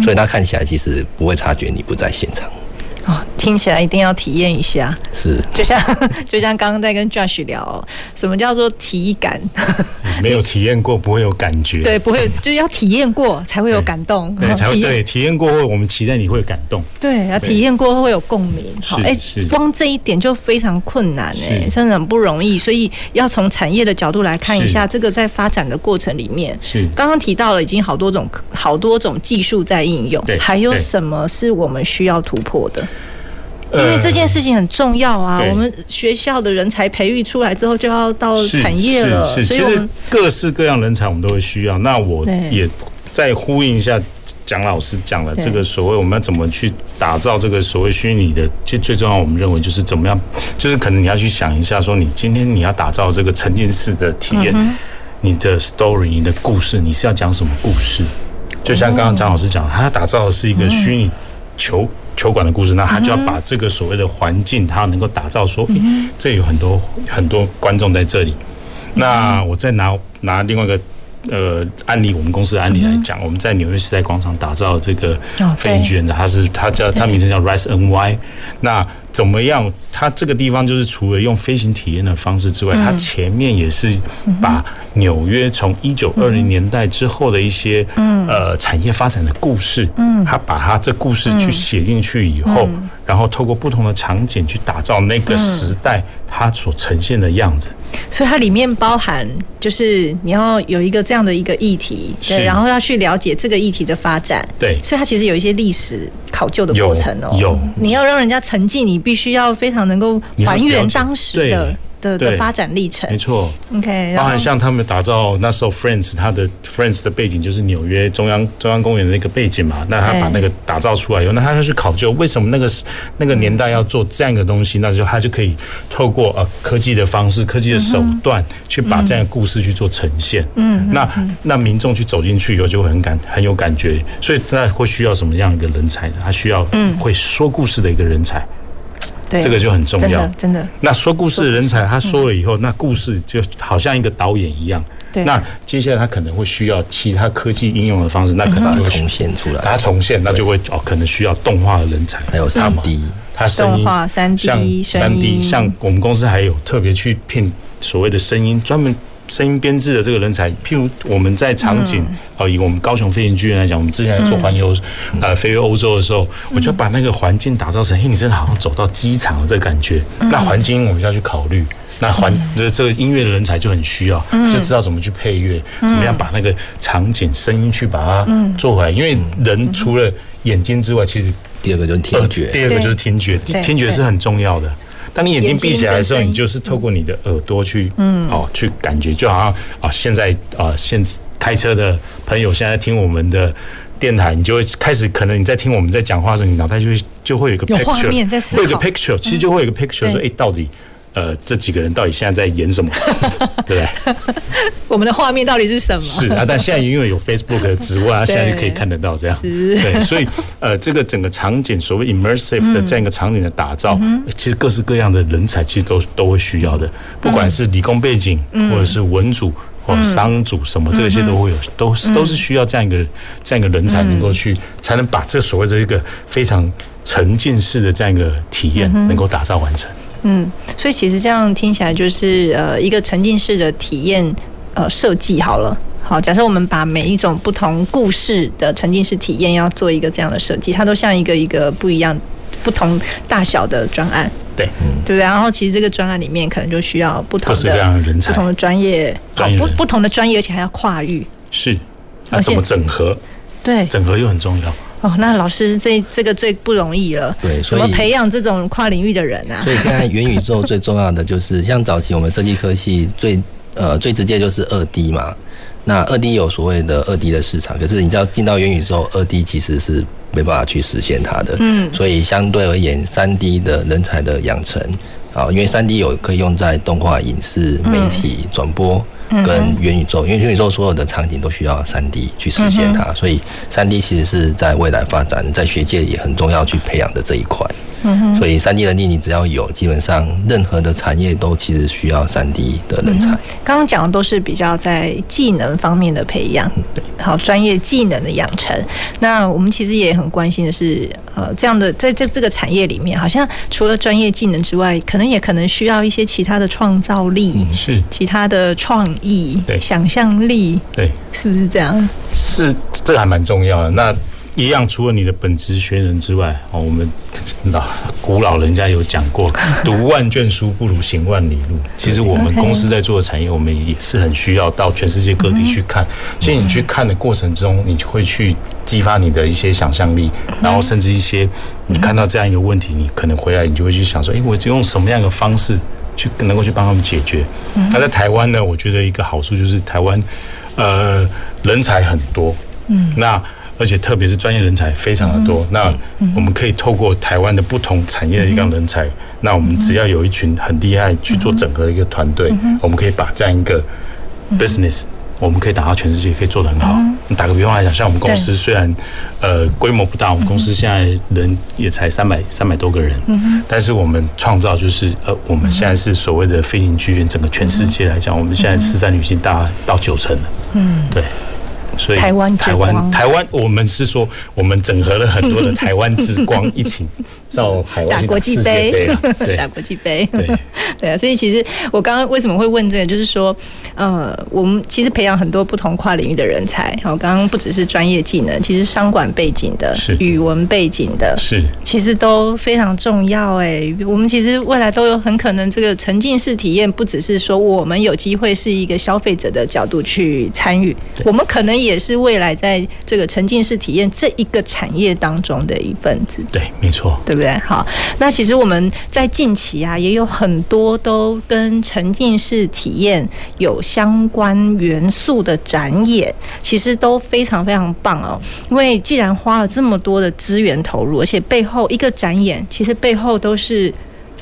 C: 所以他看起来其实不会察觉你不在现场。
A: 听起来一定要体验一下。
C: 是，
A: 就像 就像刚刚在跟 Josh 聊，什么叫做体感？
B: 没有体验过不会有感觉。
A: 对，不会，就是要体验过才会有感动。
B: 对，才会对体验过后，我们期待你会有感动。
A: 对，要体验过后会有共鸣。好，哎，光这一点就非常困难哎，真的很不容易。所以要从产业的角度来看一下，这个在发展的过程里面，
B: 是
A: 刚刚提到了已经好多种好多种技术在应用，对，还有什么是我们需要突破的？因为这件事情很重要啊，我们学校的人才培育出来之后，就要到产业了。
B: 是，其实各式各样人才我们都会需要。那我也再呼应一下蒋老师讲了这个所谓我们要怎么去打造这个所谓虚拟的，其实最重要，我们认为就是怎么样，就是可能你要去想一下，说你今天你要打造这个沉浸式的体验，你的 story，你的故事，你是要讲什么故事？就像刚刚蒋老师讲，他打造的是一个虚拟球。球馆的故事，那他就要把这个所谓的环境，他能够打造说，诶，这有很多很多观众在这里。那我再拿拿另外一个呃案例，我们公司的案例来讲，我们在纽约时代广场打造这个飞行剧院的，它是它叫它名称叫 Rise NY。那怎么样？它这个地方就是除了用飞行体验的方式之外，它前面也是把纽约从一九二零年代之后的一些呃产业发展的故事，嗯。它把它这故事去写进去以后，然后透过不同的场景去打造那个时代它所呈现的样子。
A: 所以它里面包含就是你要有一个这样的一个议题，对，然后要去了解这个议题的发展，
B: 对，
A: 所以它其实有一些历史考究的过程哦，
B: 有，
A: 你要让人家沉浸你。必须要非常能够还原当时的的的发展历程，
B: 没错。
A: OK，
B: 包含像他们打造那时候 Friends，他的 Friends 的背景就是纽约中央中央公园的那个背景嘛。那他把那个打造出来以后，那他就去考究为什么那个那个年代要做这样一个东西，那就他就可以透过呃科技的方式、科技的手段去把这样的故事去做呈现。嗯，那那民众去走进去以后就会很感很有感觉，所以那会需要什么样一个人才呢？他需要会说故事的一个人才。这个就很重要，
A: 真的。
B: 那说故事的人才，他说了以后，那故事就好像一个导演一样。对。那接下来他可能会需要其他科技应用的方式，那可能会
C: 重现出
B: 来。他重现，那就会哦，可能需要动画的人才，
C: 还有三 D，
B: 他声音，
A: 三 D，
B: 像三 D，像我们公司还有特别去聘所谓的声音专门。声音编制的这个人才，譬如我们在场景，哦，以我们高雄飞行剧院来讲，我们之前在做环游，呃，飞越欧洲的时候，我就把那个环境打造成，嘿，你真的好像走到机场的这个感觉。那环境我们就要去考虑，那环这这个音乐的人才就很需要，就知道怎么去配乐，怎么样把那个场景声音去把它做回来。因为人除了眼睛之外，其实
C: 第二个就是听觉，
B: 第二个就是听觉，听觉是很重要的。当你眼睛闭起来的时候，你就是透过你的耳朵去，嗯，哦，去感觉，就好像啊，现在啊，现开车的朋友现在听我们的电台，你就会开始，可能你在听我们在讲话的时候，你脑袋就会就会有一个 picture，会有一个 picture，其实就会有一个 picture，说，哎，到底。呃，这几个人到底现在在演什么？对不对？
A: 我们的画面到底是什么？
B: 是啊，但现在因为有 Facebook 的直播啊，现在就可以看得到这样。对，所以呃，这个整个场景所谓 immersive 的这样一个场景的打造，其实各式各样的人才其实都都会需要的，不管是理工背景，或者是文组或商组什么，这些都会有，都是都是需要这样一个这样一个人才能够去，才能把这所谓的一个非常沉浸式的这样一个体验能够打造完成。
A: 嗯，所以其实这样听起来就是呃一个沉浸式的体验呃设计好了。好，假设我们把每一种不同故事的沉浸式体验要做一个这样的设计，它都像一个一个不一样、不同大小的专案。
B: 对，
A: 嗯，对不对？然后其实这个专案里面可能就需要不同的、
B: 各式各样的人才、
A: 不同的专业、不不同的专业，而且还要跨域。
B: 是，那怎么整合？
A: 对，
B: 整合又很重要。
A: 哦，那老师这这个最不容易了。
C: 对，
A: 怎么培养这种跨领域的人啊？
C: 所以现在元宇宙最重要的就是，像早期我们设计科系最呃最直接就是二 D 嘛。那二 D 有所谓的二 D 的市场，可是你知道进到元宇宙，二 D 其实是没办法去实现它的。嗯。所以相对而言，三 D 的人才的养成啊，因为三 D 有可以用在动画、影视、媒体、转播。跟元宇宙，因为元宇宙所有的场景都需要三 D 去实现它，所以三 D 其实是在未来发展，在学界也很重要去培养的这一块。所以三 D 能力你只要有，基本上任何的产业都其实需要三 D 的人才。
A: 刚刚讲的都是比较在技能方面的培养，对，好专业技能的养成。那我们其实也很关心的是，呃，这样的在在这个产业里面，好像除了专业技能之外，可能也可能需要一些其他的创造力，
B: 嗯、是
A: 其他的创意，
B: 对，
A: 想象力，
B: 对，
A: 是不是这样？
B: 是，这个还蛮重要的。那一样，除了你的本职学人之外，哦，我们老古老人家有讲过，读万卷书不如行万里路。其实我们公司在做的产业，我们也是很需要到全世界各地去看。其实你去看的过程中，你就会去激发你的一些想象力，然后甚至一些你看到这样一个问题，你可能回来你就会去想说，诶，我就用什么样的方式去能够去帮他们解决。那在台湾呢，我觉得一个好处就是台湾呃人才很多，嗯，那。而且特别是专业人才非常的多，那我们可以透过台湾的不同产业的一个人才，那我们只要有一群很厉害去做整合的一个团队，我们可以把这样一个 business，我们可以打到全世界，可以做得很好。打个比方来讲，像我们公司虽然呃规模不大，我们公司现在人也才三百三百多个人，但是我们创造就是呃我们现在是所谓的飞行剧院，整个全世界来讲，我们现在四三女性大到九成了，嗯，对。所以台湾台湾台湾，我们是说，我们整合了很多的台湾之光 一起到 海外
A: 打国际杯，打国际杯，对 对啊。所以其实我刚刚为什么会问这个，就是说，呃，我们其实培养很多不同跨领域的人才。好，刚刚不只是专业技能，其实商管背景的，是语文背景的，是其实都非常重要。哎，我们其实未来都有很可能这个沉浸式体验，不只是说我们有机会是一个消费者的角度去参与，我们可能也是未来在这个沉浸式体验这一个产业当中的一份子。对，没错，对不对？对好，那其实我们在近期啊，也有很多都跟沉浸式体验有相关元素的展演，其实都非常非常棒哦。因为既然花了这么多的资源投入，而且背后一个展演，其实背后都是。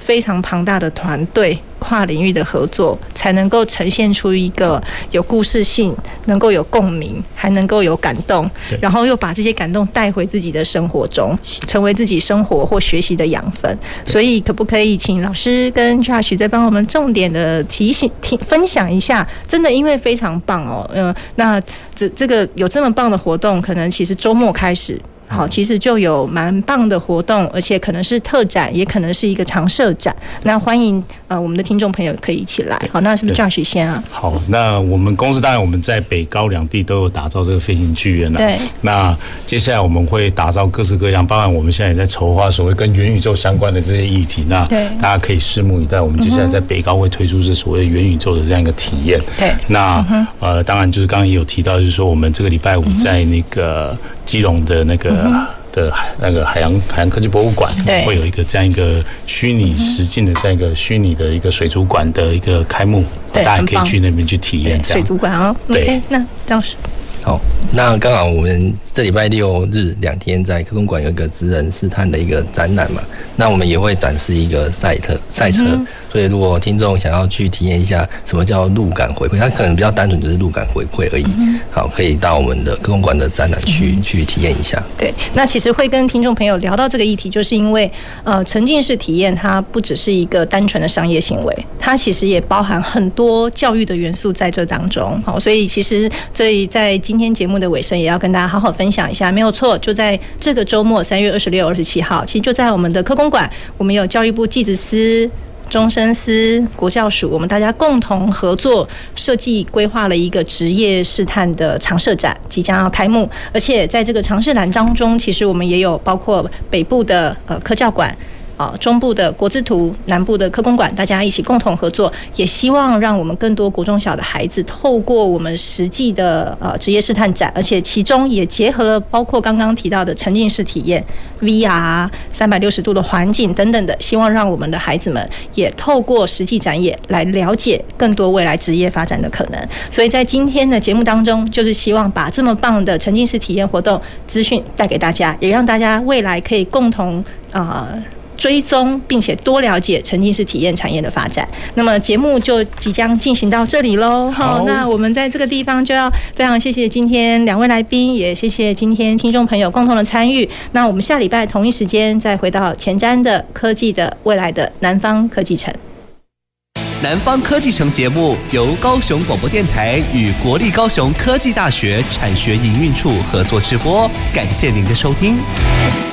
A: 非常庞大的团队，跨领域的合作，才能够呈现出一个有故事性，能够有共鸣，还能够有感动，然后又把这些感动带回自己的生活中，成为自己生活或学习的养分。所以，可不可以请老师跟 Josh 再帮我们重点的提醒、提分享一下？真的，因为非常棒哦，嗯，那这这个有这么棒的活动，可能其实周末开始。好，其实就有蛮棒的活动，而且可能是特展，也可能是一个常设展。那欢迎呃我们的听众朋友可以一起来。好，那是不是 Josh 先啊？
B: 好，那我们公司当然我们在北高两地都有打造这个飞行剧院了。对。那接下来我们会打造各式各样，包含我们现在也在筹划所谓跟元宇宙相关的这些议题。那大家可以拭目以待。我们接下来在北高会推出是所谓元宇宙的这样一个体验。对。那呃，当然就是刚刚也有提到，就是说我们这个礼拜五在那个。基隆的那个的海那个海洋海洋科技博物馆，会有一个这样一个虚拟实境的这样一个虚拟的一个水族馆的一个开幕，大家可以去那边去体验。
A: 水族馆哦，对，那张老师。
C: 好，那刚好我们这礼拜六日两天在科工馆有一个职人试探的一个展览嘛，那我们也会展示一个赛特赛车。所以，如果听众想要去体验一下什么叫路感回馈，它可能比较单纯，只是路感回馈而已。好，可以到我们的科工馆的展览去去体验一下。
A: 对，那其实会跟听众朋友聊到这个议题，就是因为呃，沉浸式体验它不只是一个单纯的商业行为，它其实也包含很多教育的元素在这当中。好，所以其实这里在今天节目的尾声，也要跟大家好好分享一下。没有错，就在这个周末，三月二十六、二十七号，其实就在我们的科工馆，我们有教育部技职司。中生司、国教署，我们大家共同合作设计规划了一个职业试探的常设展，即将要开幕。而且在这个常设展当中，其实我们也有包括北部的呃科教馆。啊，中部的国字图，南部的科工馆，大家一起共同合作，也希望让我们更多国中小的孩子透过我们实际的呃职业试探展，而且其中也结合了包括刚刚提到的沉浸式体验、VR、三百六十度的环境等等的，希望让我们的孩子们也透过实际展演来了解更多未来职业发展的可能。所以在今天的节目当中，就是希望把这么棒的沉浸式体验活动资讯带给大家，也让大家未来可以共同啊。追踪，并且多了解沉浸式体验产业的发展。那么节目就即将进行到这里喽。好，那我们在这个地方就要非常谢谢今天两位来宾，也谢谢今天听众朋友共同的参与。那我们下礼拜同一时间再回到前瞻的科技的未来的南方科技城。
M: 南方科技城节目由高雄广播电台与国立高雄科技大学产学营运处合作直播，感谢您的收听。